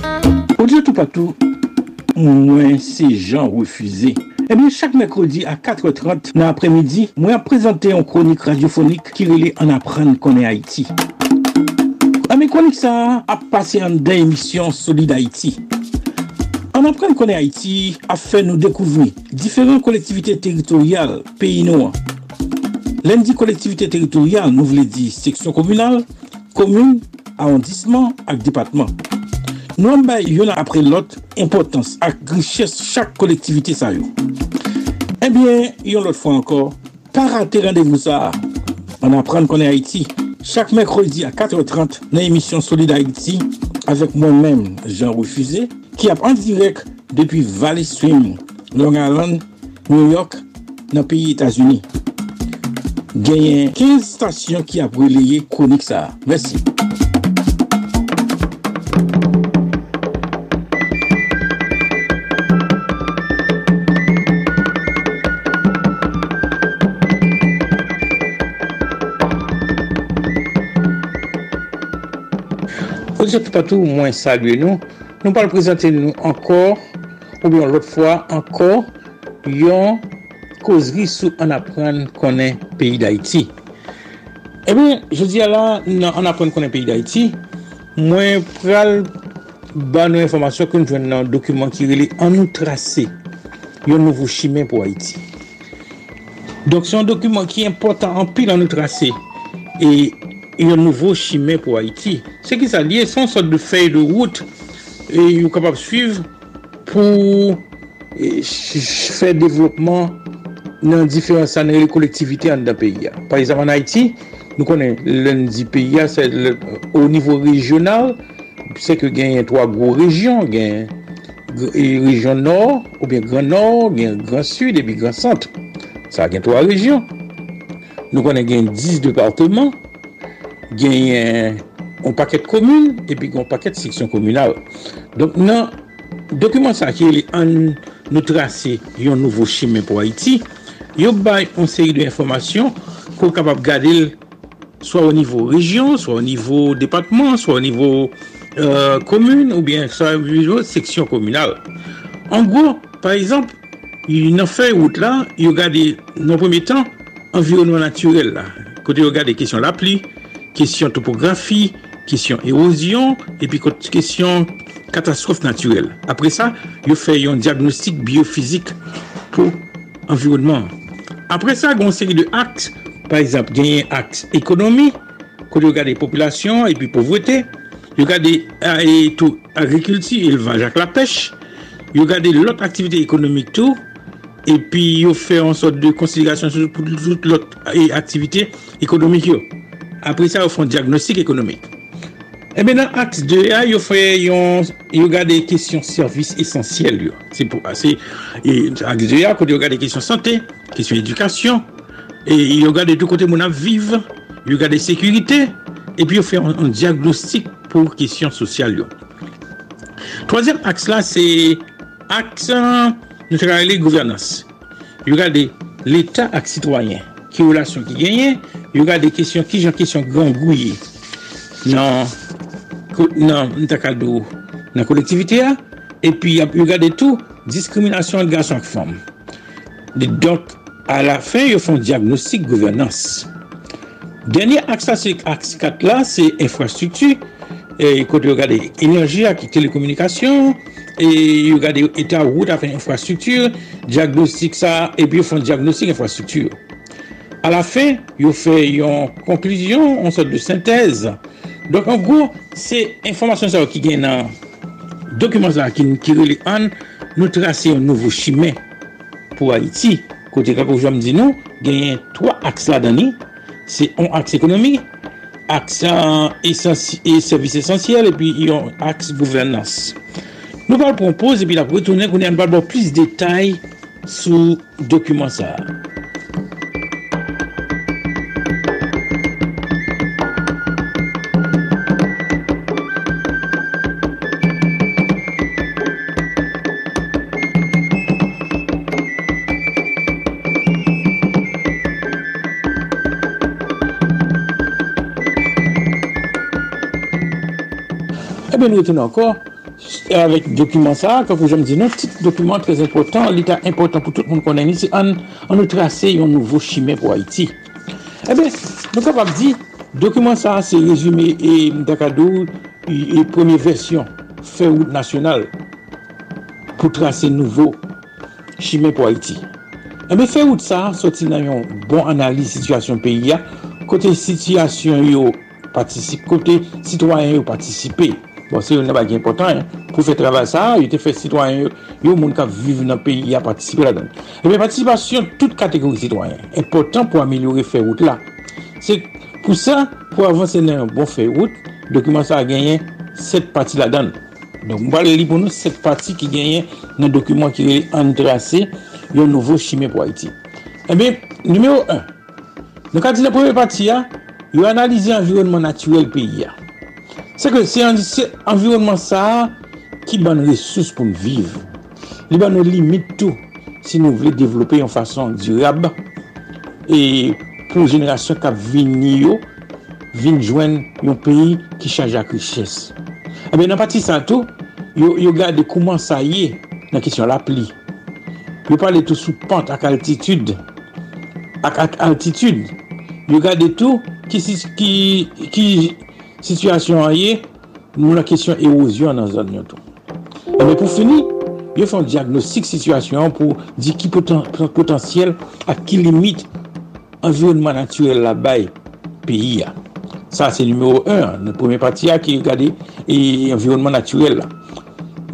Au tout partout, moi c'est Jean Refusé. Eh bien, chaque mercredi à 4h30 dans l'après-midi, moi présenter une chronique radiophonique qui relait en apprendre qu'on est Haïti. konik sa ap pase an den emisyon Solid Haiti. An apren konen Haiti ap fe nou dekouvri diferent kolektivite teritorial peyi nou an. Len di kolektivite teritorial nou vle di seksyon komunal, komoun, arrondissement ak depatman. Nou an bay yon apre lot impotans ak griches chak kolektivite sa yo. Ebyen, yon lot fwa ankor, para te randevou sa. An apren konen Haiti. Chaque mercredi à 4h30 dans l'émission Solid Haïti avec moi-même Jean Refusé qui a en direct depuis Valley Stream, Long Island, New York, dans le pays États-Unis. Gagné 15 stations qui a relayé chronique ça. Merci. Monsye Toupatou mwen salye nou, nou pal prezante nou ankor, ou bien lot fwa ankor, yon kozri sou an apren konen peyi d'Haïti. Eh Ebyen, je di ala nan an apren konen peyi d'Haïti, mwen pral ban nou informasyon kon jwen nan dokumen ki rele an nou trase yon nouvo chimè pou Haïti. Dok son dokumen ki important an pil an nou trase e et un nouveau chemin pour Haïti. Ce qui s'allie, c'est une sorte de feuille de route et vous capable de suivre pour faire développement dans différentes les collectivités dans le pays. Par exemple, en Haïti, nous connaissons l'un des pays, le, au niveau régional, c'est que gagne trois gros régions, gagne région nord, ou bien grand nord, gagne grand sud et puis grand centre. Ça gagne trois régions. Nous connaissons 10 départements gen un paquet de communes et puis un paquet de sections communales. Donc, le document qui nous tracer un nouveau chemin pour Haïti, il y a une série d'informations qu'on est capable de garder soit au niveau région, soit au niveau département, soit au niveau euh, commune ou bien soit au niveau section communale. En gros, par exemple, il y a fait route là, il y a dans premier temps environnement naturel là. Côté regarde des questions la pluie, question topographie, question érosion, et puis question catastrophe naturelle. Après ça, il fait un diagnostic biophysique pour environnement. Après ça, il y a une série de actes. Par exemple, il y a un acte économie, quand il regarde et puis pauvreté. Il regarde tout agriculture, élevage avec la pêche. Il regarde l'autre activité économique tout. Et puis, il fait une sorte de considération sur toute l'autre activité économique. Après ça, ils font un diagnostic économique. Et dans l'axe 2A, ils font ils regardent des questions services essentiels. C'est pour assez. Axe 2A, quand ils regardent des questions santé, questions éducation, et ils regardent de tous côtés mon vivre, ils regardent sécurité, et puis ils font un, diagnostic pour questions sociales. Troisième axe là, c'est axe de gouvernance. Ils regardent l'État avec citoyen, qui relation qui gagne, yo gade kesyon ki jan kesyon gangouye nan nan takado nan kolektivite ya epi yo gade tou diskriminasyon an gason ak fom de dok a la fin yo fon diagnostik gouvernance. Denye aksa se aks kat la se infrastruktu e kote yo gade enerji ak telekomunikasyon e yo gade etat wout afen infrastruktu diagnostik sa epi yo fon diagnostik infrastruktu yo A la fin, yo fè yon konklizyon, yon sot de sintèze. Donk an gwo, se informasyon sa wak ki gen nan dokumen sa ki rele an, nou trase yon nouvo chimè pou Haiti. Kote kakou jwa mdi nou, genyen 3 aks la dani. Se yon aks ekonomi, aks e servis esensyel, epi yon aks gouvernance. Nou pal propose, epi la pou etounen konen an bal bo plis detay sou dokumen sa. bien nous retournons encore avec document ça, quand je me dis, petit document très important, l'état important pour tout le monde qu'on a ici, en, on nous tracer un nouveau chemin pour Haïti. Eh bien, nous sommes capables de dire, document ça, c'est résumé et Dakadou, et, et première version, fait route nationale pour tracer nouveau chemin pour Haïti. Eh bien, fait route ça, sorti dans une bonne analyse situation pays, côté situation, yo participe, côté citoyen, yo participer. Bon, se yon nan bagi important, pou fè travay sa, yon te fè sitwanyen, yon moun ka vive nan peyi a patisipe la dan. Ebe, patisipasyon tout kategori sitwanyen, important pou amelyore fè route la. Se pou sa, pou avanse nan bon fè route, dokumen sa a genyen set pati la dan. Don, mou pale li pou nou set pati ki genyen nan dokumen ki genyen an drase yon nouvo chimè pou Haiti. Ebe, numero 1, nou kati la pouve pati ya, yon analize environnement naturel peyi ya. Se ke se environman sa ki ban resous pou nou viv. Li ban nou limit tou si nou vle devlope yon fason dirab e pou jenerasyon ka vini yo vin jwen yon peyi ki chanj ak riches. Ebe eh nan pati sa tou, yo, yo gade kouman sa ye nan kisyon la pli. Yo pale tou sou pante ak altitude. Ak, ak altitude. Yo gade tou ki, ki, ki situation y est dans la question érosion dans la zone. Et bien, pour finir, yo font un diagnostic situation pour dire qui potentiel à qui limite environnement naturel là-bas pays. Ça, c'est numéro un. Notre premier partie qui regarde l'environnement naturel.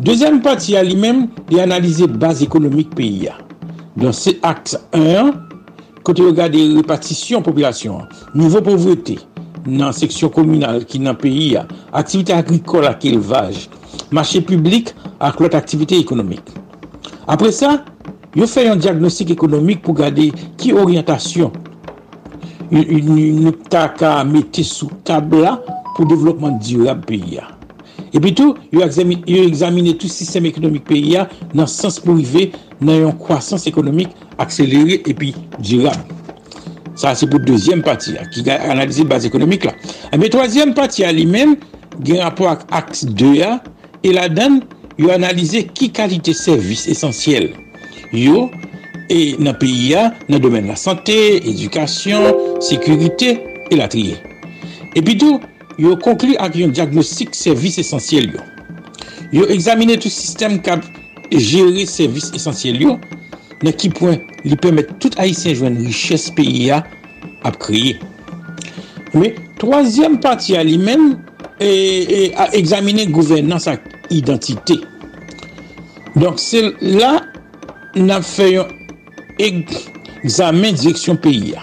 Deuxième partie à lui-même, il analyser base économique pays. Dans ce axe 1, quand on regarde les répartitions population, niveau pauvreté, nan seksyon komunal ki nan peyi ya, aktivite agrikol ak elvaj, mache publik ak lot aktivite ekonomik. Apre sa, yo fè yon diagnostik ekonomik pou gade ki oryantasyon yon taka mette sou tabla pou devlopman dirab peyi ya. Epi tou, yo examine tout sistem ekonomik peyi ya nan sens pou rive nan yon kwasans ekonomik akselere epi dirab. Ça, c'est pour deuxième partie, qui analyse base économique là. Mais troisième partie, à lui-même, il rapport avec axe 2A, et là-dedans, il a analysé qui qualité service essentiel. Yo, et dans le pays, dans le domaine de la santé, éducation, sécurité, et la trier. Et puis tout, il a conclu avec un diagnostic service essentiel. Yo, yo examiné tout système qui a géré service essentiel. Yo, Dans qui point, il permet tout haïtien jouer une richesse pays à créer. Mais troisième partie à lui-même est à examiner gouvernance et identité. Donc c'est là nous avons fait un examen direction pays.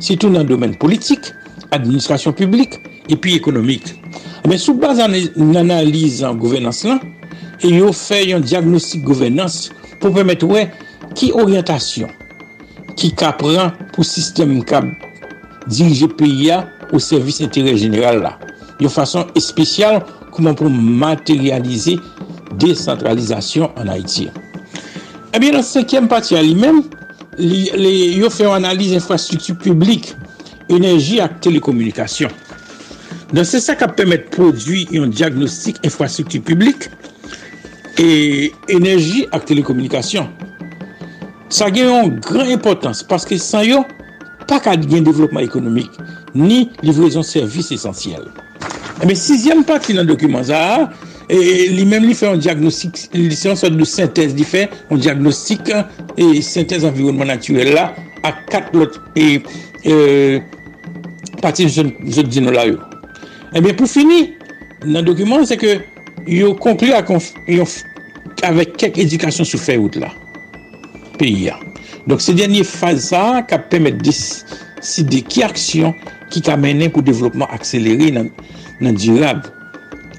C'est tout dans le domaine politique, administration publique et puis économique. Mais sous base d'une analyse en gouvernance là, et ils fait un diagnostic gouvernance qui orientation, qui prend pour système qui diriger pays au service intérêt général. De façon spéciale, comment pour matérialiser décentralisation en Haïti. Eh dans la cinquième partie lui-même, il fait une analyse infrastructure publique, énergie et télécommunication. C'est ça qui permet de produire un diagnostic infrastructure Sa gen yon gran importans, paske san yo, pa ka gen devlopman ekonomik, ni livrezon servis esensyel. Ebe, sizyem pati nan dokumen za, e, li men li fe yon diagnostik, li se yon sot de sintez li fe, yon diagnostik, e sintez environman naturel la, a kat lot, e, e pati jod dino la yo. Ebe, pou fini, nan dokumen, se ke yo konklu avek kek edikasyon sou fe out la. peyi an. Dok se denye faz sa ka pemet deside ki aksyon ki ka menen pou devlopman akseleri nan, nan dirab,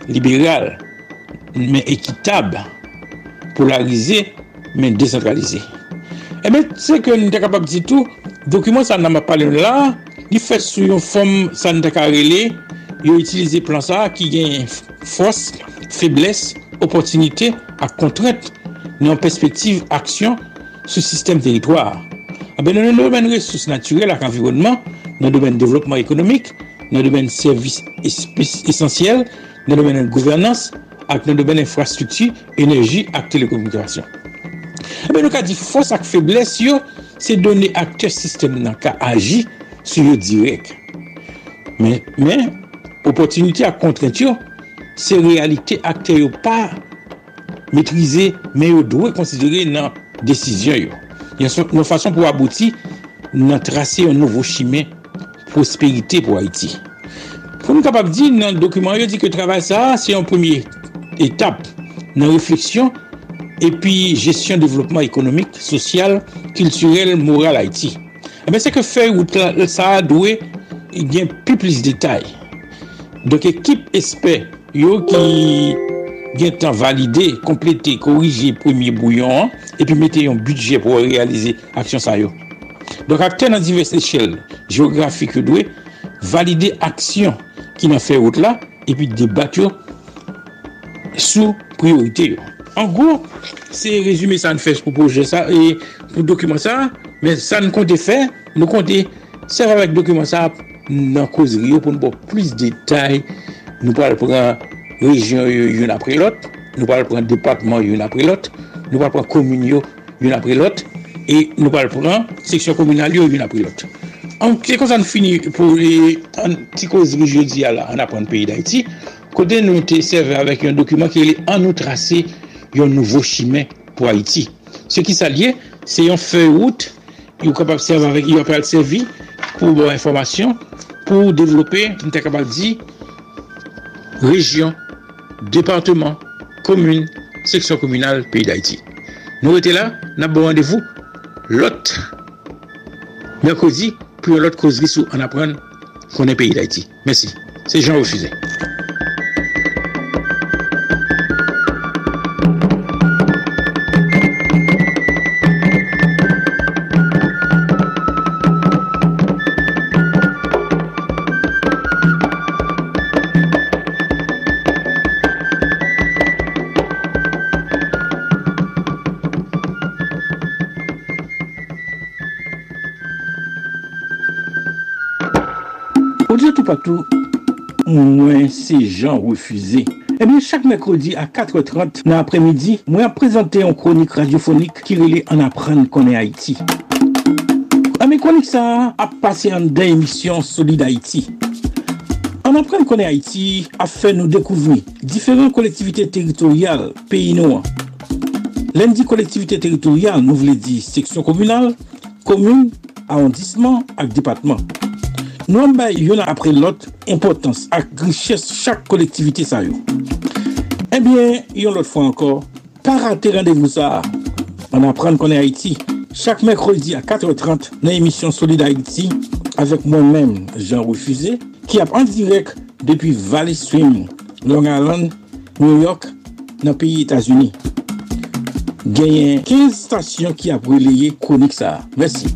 liberal, men ekitab, polarize, men desentralize. Ebe, se ke nou te kapab di tou, dokumen sa nan ma pale la, li fè sou yon fòm sa nou te karele, yo itilize plan sa ki gen fòs, febles, opotinite, ak kontret, nan perspektiv aksyon, sou sistem teritwar. A ah ben nan domen resous naturel ak environman, nan domen devlopman ekonomik, nan domen servis esensyel, nan domen gouvernans, ak nan domen infrastrukti, enerji ak telekomunikasyon. A ah ben nou ka di fos ak febles yo, se done ak te sistem nan ka aji sou yo direk. Men, men, opotinite ak kontrent yo, se realite ak te yo pa metrize, men yo dwe konsidere nan décision. Il y a une façon pour aboutir, à tracer un nouveau chemin prospérité pour Haïti. Pour nous capable de dire dans le document, il dit que le travail ça, c'est un premier étape dans la réflexion et puis gestion développement économique, social, culturel, moral Haïti. Eh c'est que faire ça a doué gen pi plis detay. Donk ekip espè yo ki gen tan valide, komplete, korije premye bouyon, epi mette yon budget pou realize aksyon sa yo. Donk akte nan divers eshel geografik yo dwe, valide aksyon ki nan fè wout la, epi debat yo sou priorite yo. An gwo, se rezume sa an fèj pou proje sa, e pou dokumen sa, men sa an konte fè, nou konte Serv avèk dokumen sa nan kozri yo pou nou pou plis detay. Nou pral pran rejyon yon apre lot, nou pal pran depatman yon apre lot, nou pal pran komun yo yon apre lot, e nou pal pran seksyon komunal yo yon apre lot. An se kon san fini pou an ti koz rejodi ala an apren peyi da iti, kode nou te serve avèk yon dokumen ki li an nou trase yon nouvo chimè pou Haiti. Se ki sa liye, se yon fey wout, yon kapap serve avèk yon apel servi pou bon informasyon, pou devlopè, nou te kapap di, rejyon departement, komoun, seksyon komounal, peyi d'Haïti. Nou ete la, nan bon randevou, lot, merkodi, pou lot kozri sou an apren konen peyi d'Haïti. Mèsi. Se jan refuze. se jan refuze. Ebyen, chak mekrodi a 4.30 nan apremidi, mwen ap prezante yon kronik radiofonik ki rele an apren konen Haiti. Ame konik sa ap pase an den emisyon Solid Haiti. An apren konen Haiti ap fe nou dekouvri diferent kolektivite teritorial peyi nou an. Len di kolektivite teritorial nou vle di seksyon komunal, komun, arondisman ak depatman. Nou an bay yon apre lot impotans ak griches chak kolektivite sa yo. Ebyen, yon lot fwa ankor, pa rate randevou sa. An apren konen Haiti, chak mekrodi a 4.30 nan emisyon Solid Haiti, avek mwen men, Jean Refusé, ki ap an direk depi Valley Stream, Long Island, New York, nan piyi Etasuni. Genyen 15 stasyon ki ap releye konik sa. Mersi.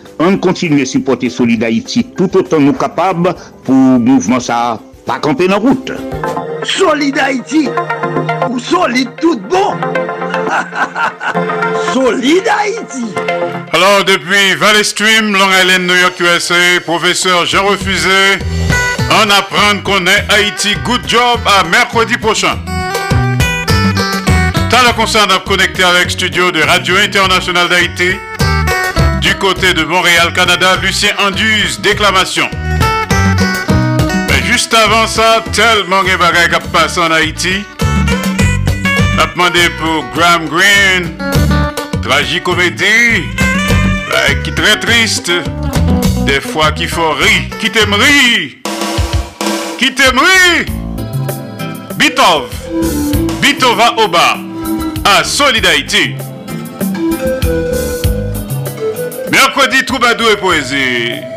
On continue à supporter Solid Haïti tout autant nous capables pour le mouvement ça pas camper dans route. Solid Haïti ou solide tout bon? Solid Haïti Alors depuis Valley Stream, Long Island, New York, USA, professeur Jean Refusé, on apprend qu'on est Haïti. Good job à mercredi prochain. T'as le concert à connecter avec studio de Radio Internationale d'Haïti. Du côté de Montréal, Canada, Lucien Anduze, déclamation. Mais juste avant ça, tellement de bagages qui passent en Haïti. On a demandé pour Graham Greene, tragicomédie, qui est très triste. Des fois qu'il faut rire, qui t'aime rire, qui t'aime rire. Bitov, Bitova Oba, à Solid Haïti. Mercredi, Troubadour et Poésie?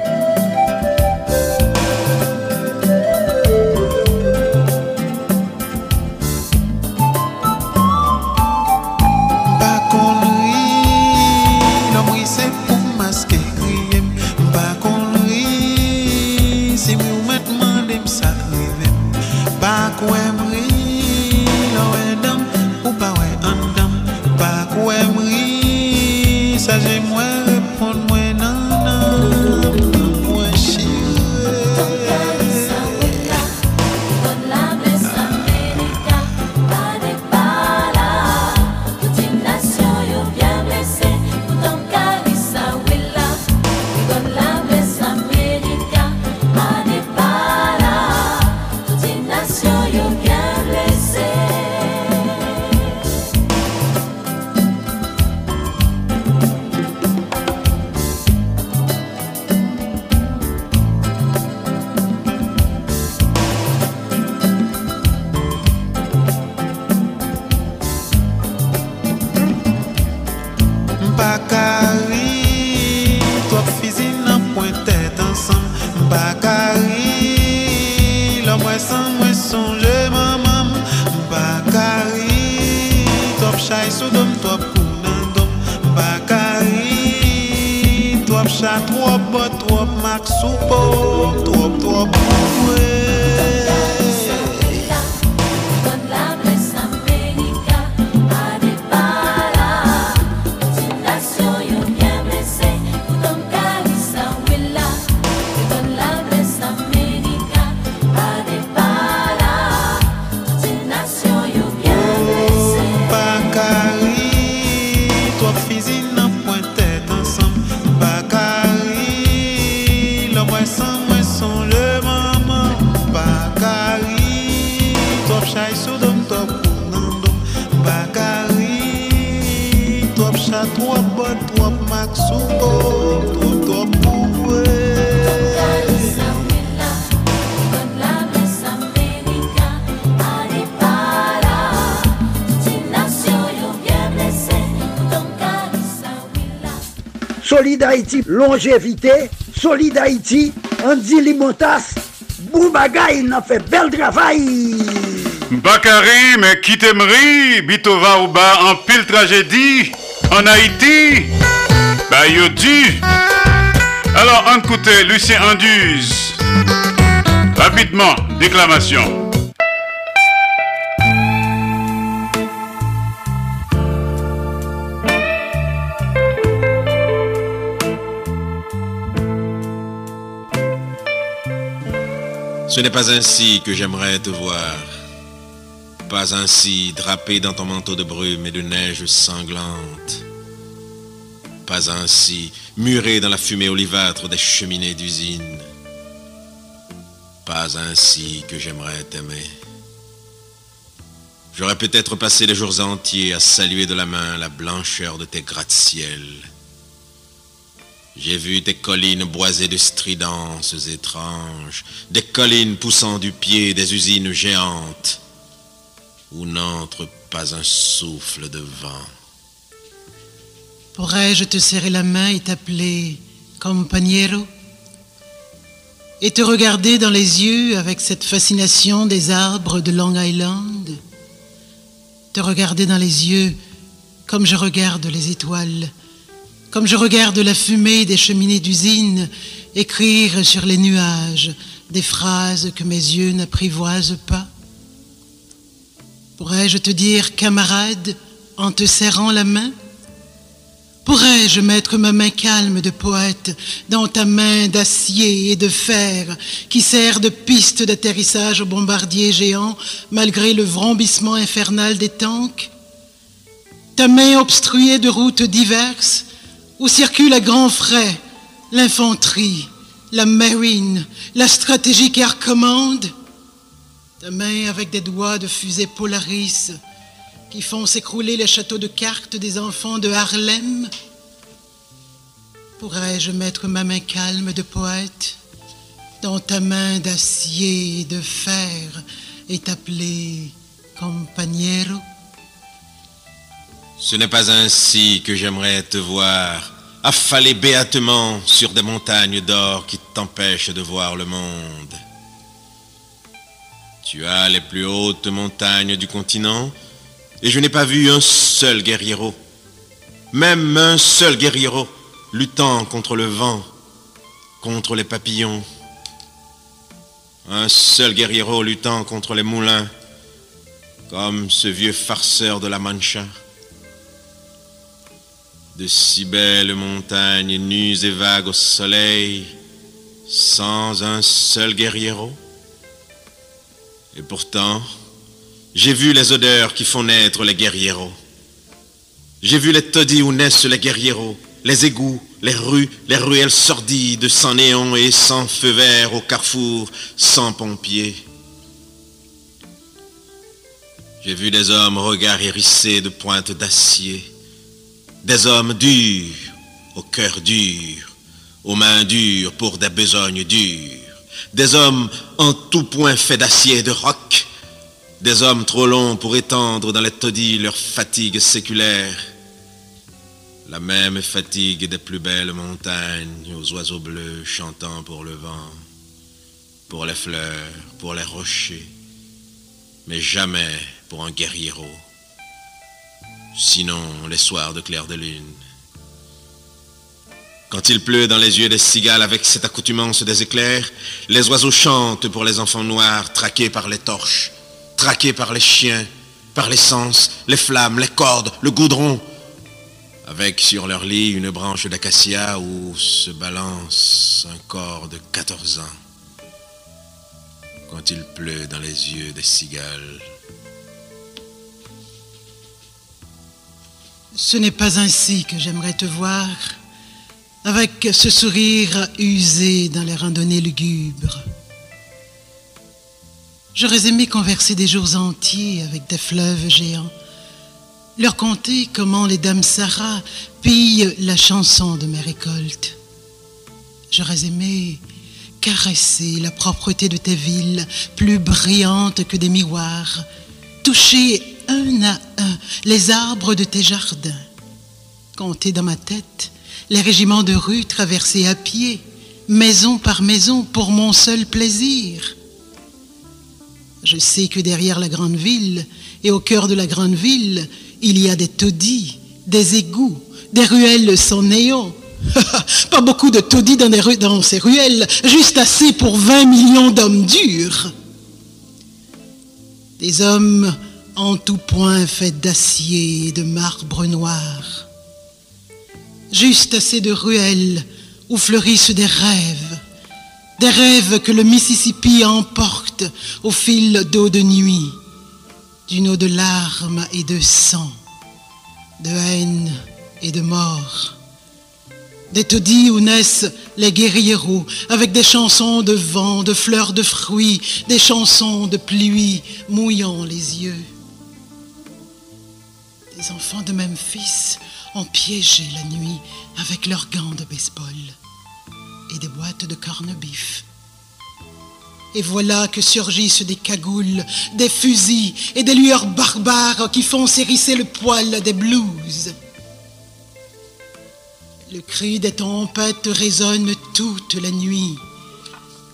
Longévité. Solid Haïti, Andy Limotas. Il a fait bel travail. Bakari, mais qui t'aimerie, Bitova ou bas en pile tragédie en Haïti? Bah yo dit. Alors on écoute Lucien Anduze. Rapidement, déclamation. Ce n'est pas ainsi que j'aimerais te voir. Pas ainsi drapé dans ton manteau de brume et de neige sanglante. Pas ainsi muré dans la fumée olivâtre des cheminées d'usine. Pas ainsi que j'aimerais t'aimer. J'aurais peut-être passé des jours entiers à saluer de la main la blancheur de tes gratte-ciel. J'ai vu tes collines boisées de stridences étranges, des collines poussant du pied des usines géantes, où n'entre pas un souffle de vent. Pourrais-je te serrer la main et t'appeler compagnero Et te regarder dans les yeux avec cette fascination des arbres de Long Island? Te regarder dans les yeux comme je regarde les étoiles, comme je regarde la fumée des cheminées d'usine écrire sur les nuages des phrases que mes yeux n'apprivoisent pas Pourrais-je te dire camarade en te serrant la main? Pourrais-je mettre ma main calme de poète dans ta main d'acier et de fer qui sert de piste d'atterrissage aux bombardiers géants malgré le vrombissement infernal des tanks? Ta main obstruée de routes diverses où circulent à grands frais l'infanterie, la marine, la stratégique air commande Ta main avec des doigts de fusée Polaris qui font s'écrouler les châteaux de cartes des enfants de Harlem? Pourrais-je mettre ma main calme de poète dans ta main d'acier et de fer et t'appeler compagnero Ce n'est pas ainsi que j'aimerais te voir, affalé béatement sur des montagnes d'or qui t'empêchent de voir le monde. Tu as les plus hautes montagnes du continent, et je n'ai pas vu un seul guerriero, même un seul guerriero, luttant contre le vent, contre les papillons. Un seul guerriero luttant contre les moulins, comme ce vieux farceur de la Mancha. De si belles montagnes nues et vagues au soleil, sans un seul guerriero. Et pourtant, j'ai vu les odeurs qui font naître les guerrieros. J'ai vu les taudis où naissent les guerrieros, les égouts, les rues, les ruelles sordides, sans néon et sans feu vert au carrefour, sans pompiers. J'ai vu des hommes au regard hérissés de pointes d'acier, des hommes durs, au cœur dur, aux mains dures pour des besognes dures, des hommes en tout point faits d'acier et de roc, des hommes trop longs pour étendre dans les taudis leur fatigue séculaire. La même fatigue des plus belles montagnes aux oiseaux bleus chantant pour le vent, pour les fleurs, pour les rochers, mais jamais pour un guerriero. Sinon, les soirs de clair de lune. Quand il pleut dans les yeux des cigales avec cette accoutumance des éclairs, les oiseaux chantent pour les enfants noirs traqués par les torches, traqués par les chiens, par l'essence, les flammes, les cordes, le goudron, avec sur leur lit une branche d'acacia où se balance un corps de 14 ans. Quand il pleut dans les yeux des cigales. Ce n'est pas ainsi que j'aimerais te voir, avec ce sourire usé dans les randonnées lugubres. J'aurais aimé converser des jours entiers avec des fleuves géants, leur conter comment les dames Sarah pillent la chanson de mes récoltes. J'aurais aimé caresser la propreté de tes villes, plus brillantes que des miroirs, toucher un à un les arbres de tes jardins, compter dans ma tête les régiments de rues traversés à pied, maison par maison, pour mon seul plaisir. Je sais que derrière la grande ville et au cœur de la grande ville, il y a des taudis, des égouts, des ruelles sans néant. Pas beaucoup de taudis dans, dans ces ruelles, juste assez pour 20 millions d'hommes durs. Des hommes en tout point faits d'acier et de marbre noir. Juste assez de ruelles où fleurissent des rêves, des rêves que le Mississippi emporte au fil d'eau de nuit, d'une eau de larmes et de sang, de haine et de mort. Des taudis où naissent les guerrieros, avec des chansons de vent, de fleurs de fruits, des chansons de pluie mouillant les yeux. Les enfants de Memphis ont piégé la nuit avec leurs gants de baseball et des boîtes de corned-beef. Et voilà que surgissent des cagoules, des fusils et des lueurs barbares qui font s'hérisser le poil des blues. Le cri des tempêtes résonne toute la nuit,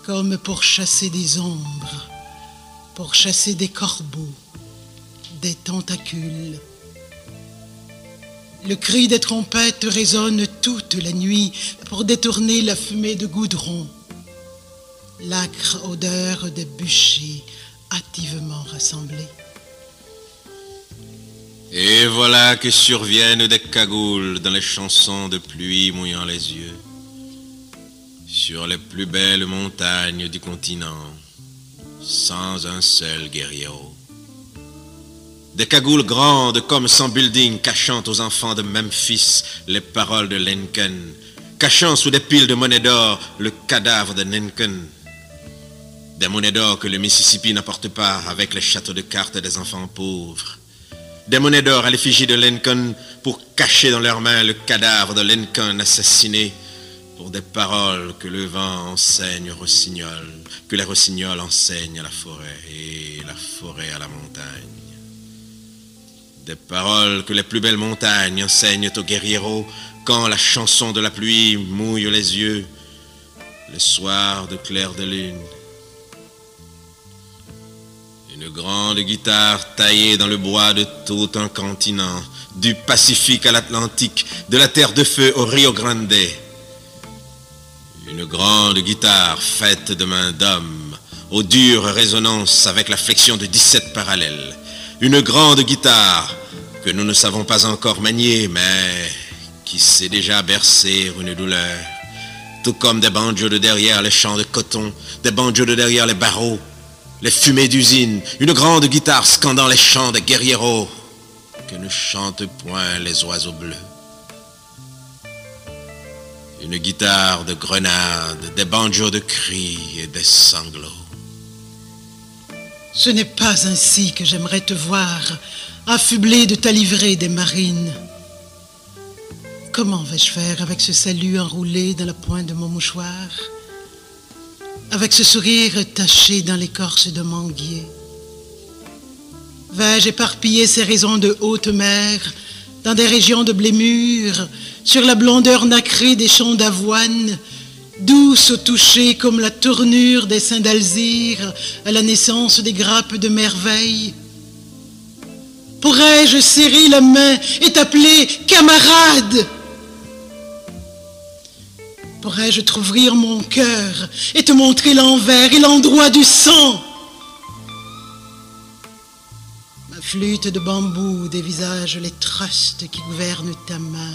comme pour chasser des ombres, pour chasser des corbeaux, des tentacules. Le cri des trompettes résonne toute la nuit pour détourner la fumée de goudron, l'acre odeur des bûchers hâtivement rassemblés. Et voilà que surviennent des cagoules dans les chansons de pluie mouillant les yeux, sur les plus belles montagnes du continent, sans un seul guerrier. Des cagoules grandes comme son building cachant aux enfants de Memphis les paroles de Lincoln, cachant sous des piles de monnaie d'or le cadavre de Lincoln. Des monnaies d'or que le Mississippi n'apporte pas avec les châteaux de cartes des enfants pauvres. Des monnaies d'or à l'effigie de Lincoln pour cacher dans leurs mains le cadavre de Lincoln assassiné pour des paroles que le vent enseigne au rossignol, que les rossignols enseignent à la forêt et la forêt à la montagne. Des paroles que les plus belles montagnes enseignent aux guerrieros quand la chanson de la pluie mouille les yeux, les soirs de clair de lune. Une grande guitare taillée dans le bois de tout un continent, du Pacifique à l'Atlantique, de la terre de feu au Rio Grande. Une grande guitare faite de mains d'homme, aux dures résonances avec la flexion de 17 parallèles. Une grande guitare que nous ne savons pas encore manier, mais qui sait déjà bercer une douleur. Tout comme des banjos de derrière les champs de coton, des banjos de derrière les barreaux, les fumées d'usine, une grande guitare scandant les chants des guerrieros que ne chantent point les oiseaux bleus. Une guitare de grenade, des banjos de cris et des sanglots. Ce n'est pas ainsi que j'aimerais te voir, affublé de ta livrée des marines. Comment vais-je faire avec ce salut enroulé dans la pointe de mon mouchoir? Avec ce sourire taché dans l'écorce de manguier Vais-je éparpiller ces raisons de haute mer dans des régions de blé mûr, sur la blondeur nacrée des champs d'avoine, douce au toucher comme la tournure des seins d'Alzire à la naissance des grappes de merveille. Pourrais-je serrer la main et t'appeler camarade? Pourrais-je t'ouvrir mon cœur et te montrer l'envers et l'endroit du sang? Ma flûte de bambou dévisage les trustes qui gouvernent ta main,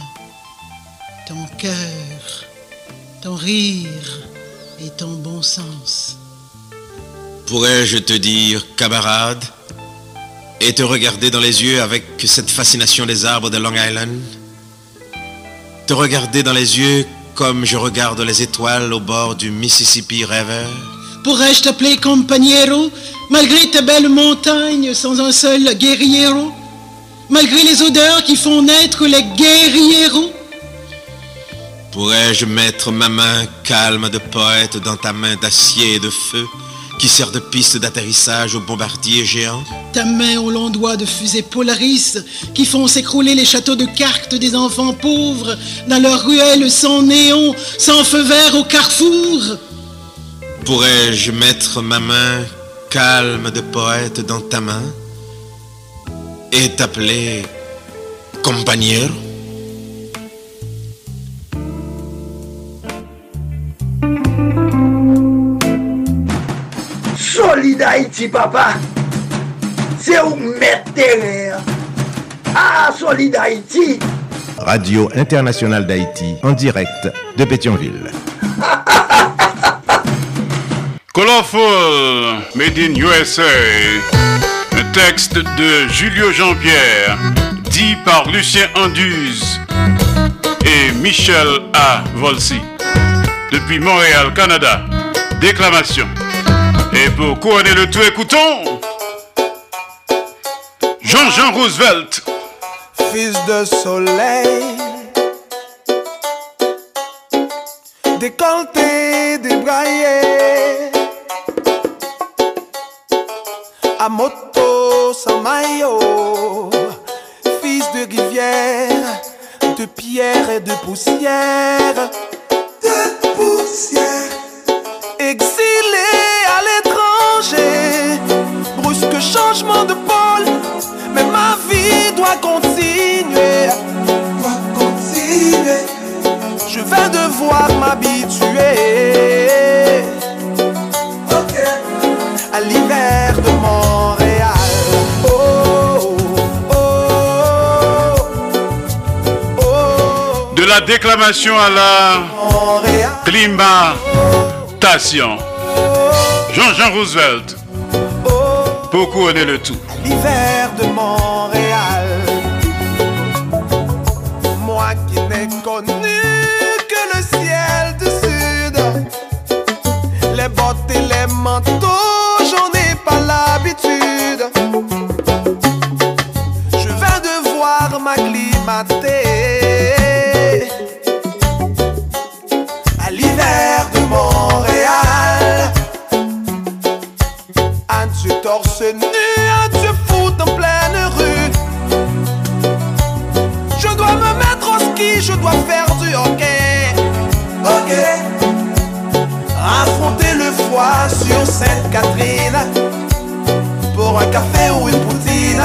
ton cœur, ton rire et ton bon sens. Pourrais-je te dire camarade et te regarder dans les yeux avec cette fascination des arbres de Long Island. Te regarder dans les yeux comme je regarde les étoiles au bord du Mississippi River. Pourrais-je t'appeler compagnero malgré tes belles montagnes sans un seul guerriero? Malgré les odeurs qui font naître les guerrieros? Pourrais-je mettre ma main calme de poète dans ta main d'acier et de feu? Qui sert de piste d'atterrissage aux bombardiers géants. Ta main aux longs doigts de fusée Polaris qui font s'écrouler les châteaux de cartes des enfants pauvres dans leurs ruelles sans néon, sans feu vert au carrefour. Pourrais-je mettre ma main calme de poète dans ta main et t'appeler Haïti, papa. C'est où mettre terrain. Ah, Solid Haïti. Radio Internationale d'Haïti, en direct de Pétionville. Colorful, Made in USA. Un texte de Julio Jean-Pierre, dit par Lucien Anduze et Michel A. Volsi. Depuis Montréal, Canada. Déclamation. Et pour couronner le tout, écoutons Jean-Jean Roosevelt. Fils de soleil, décolleté, débraillé, à moto sans maillot, fils de rivière, de pierre et de poussière, de poussière, exilé brusque changement de pôle, mais ma vie doit continuer, doit continuer. Je vais devoir m'habituer à l'hiver de Montréal. Oh, De la déclamation à la climatation. Jean-Jean Roosevelt. Pour couronner le tout. l'hiver de Montréal. Pour un café ou une poutine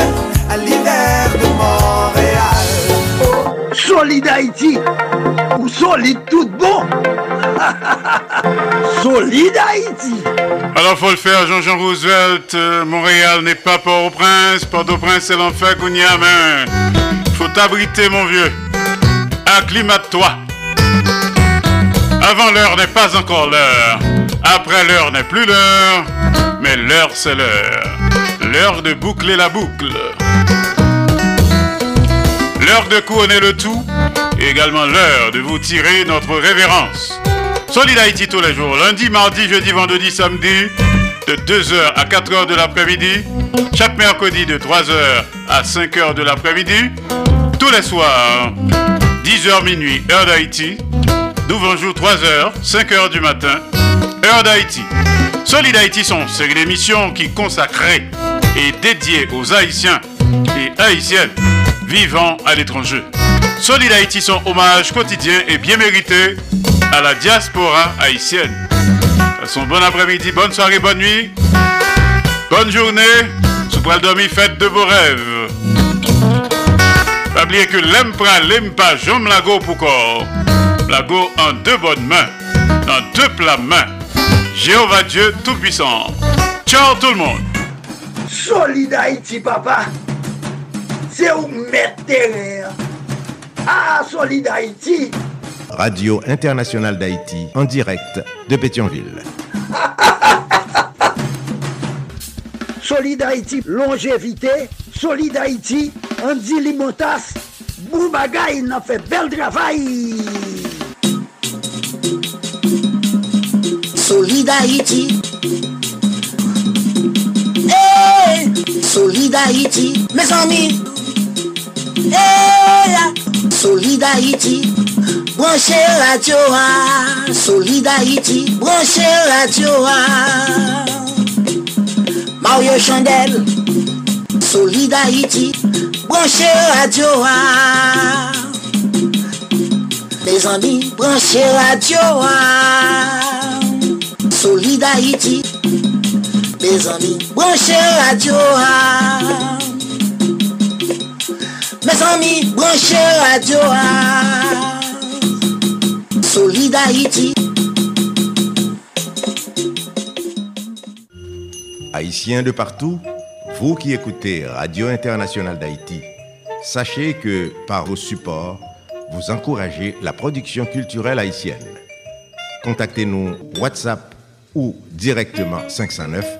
à l'hiver de Montréal. Solid Haïti. Ou solide tout bon. solide Haïti. Alors faut le faire, Jean-Jean Roosevelt. Euh, Montréal n'est pas Port-au-Prince. Port-au-Prince, c'est l'enfer qu'on y a, mais faut t'abriter, mon vieux. Acclimate-toi. Avant l'heure n'est pas encore l'heure. Après l'heure n'est plus l'heure. Mais l'heure, c'est l'heure. L'heure de boucler la boucle. L'heure de couronner le tout. Et également l'heure de vous tirer notre révérence. Solid Haïti tous les jours. Lundi, mardi, jeudi, vendredi, samedi. De 2h à 4h de l'après-midi. Chaque mercredi de 3h à 5h de l'après-midi. Tous les soirs. 10h minuit, heure d'Haïti. D'ouvrant-jour 3h, 5h du matin, heure d'Haïti. Solid Haïti sont c'est l'émission qui consacrée et dédiée aux Haïtiens et Haïtiennes vivant à l'étranger. Solid Haïti, son hommage quotidien et bien mérité à la diaspora haïtienne. Son bon après-midi, bonne soirée, bonne nuit, bonne journée. Sous le dormir, faites de vos rêves. Pas oublier que l'aime pas, j'aime la go pour corps. La go en deux bonnes mains, dans deux plats mains. Jéhovah Dieu Tout-Puissant. Ciao tout le monde. Solid Haïti, papa. C'est où mettre terrain. Ah, Solid Haïti. Radio Internationale d'Haïti, en direct de Pétionville. Solid Haïti, longévité. Solid Haïti, Andy Limotas. Boubagaï, il a fait bel travail. Solid Haïti. Solidarity, mes amis. Eh, hey, Solidarity, branchez la Torah. Solidarity, branchez la Torah. Mario Chandel, Solidarity, branchez la Torah. Mes amis, branchez la Torah. Solidarity. Les amis, branchez radio A. Mes amis, branchez radio A. Solid Haïti. Haïtiens de partout, vous qui écoutez Radio Internationale d'Haïti, sachez que par vos supports, vous encouragez la production culturelle haïtienne. Contactez-nous WhatsApp ou directement 509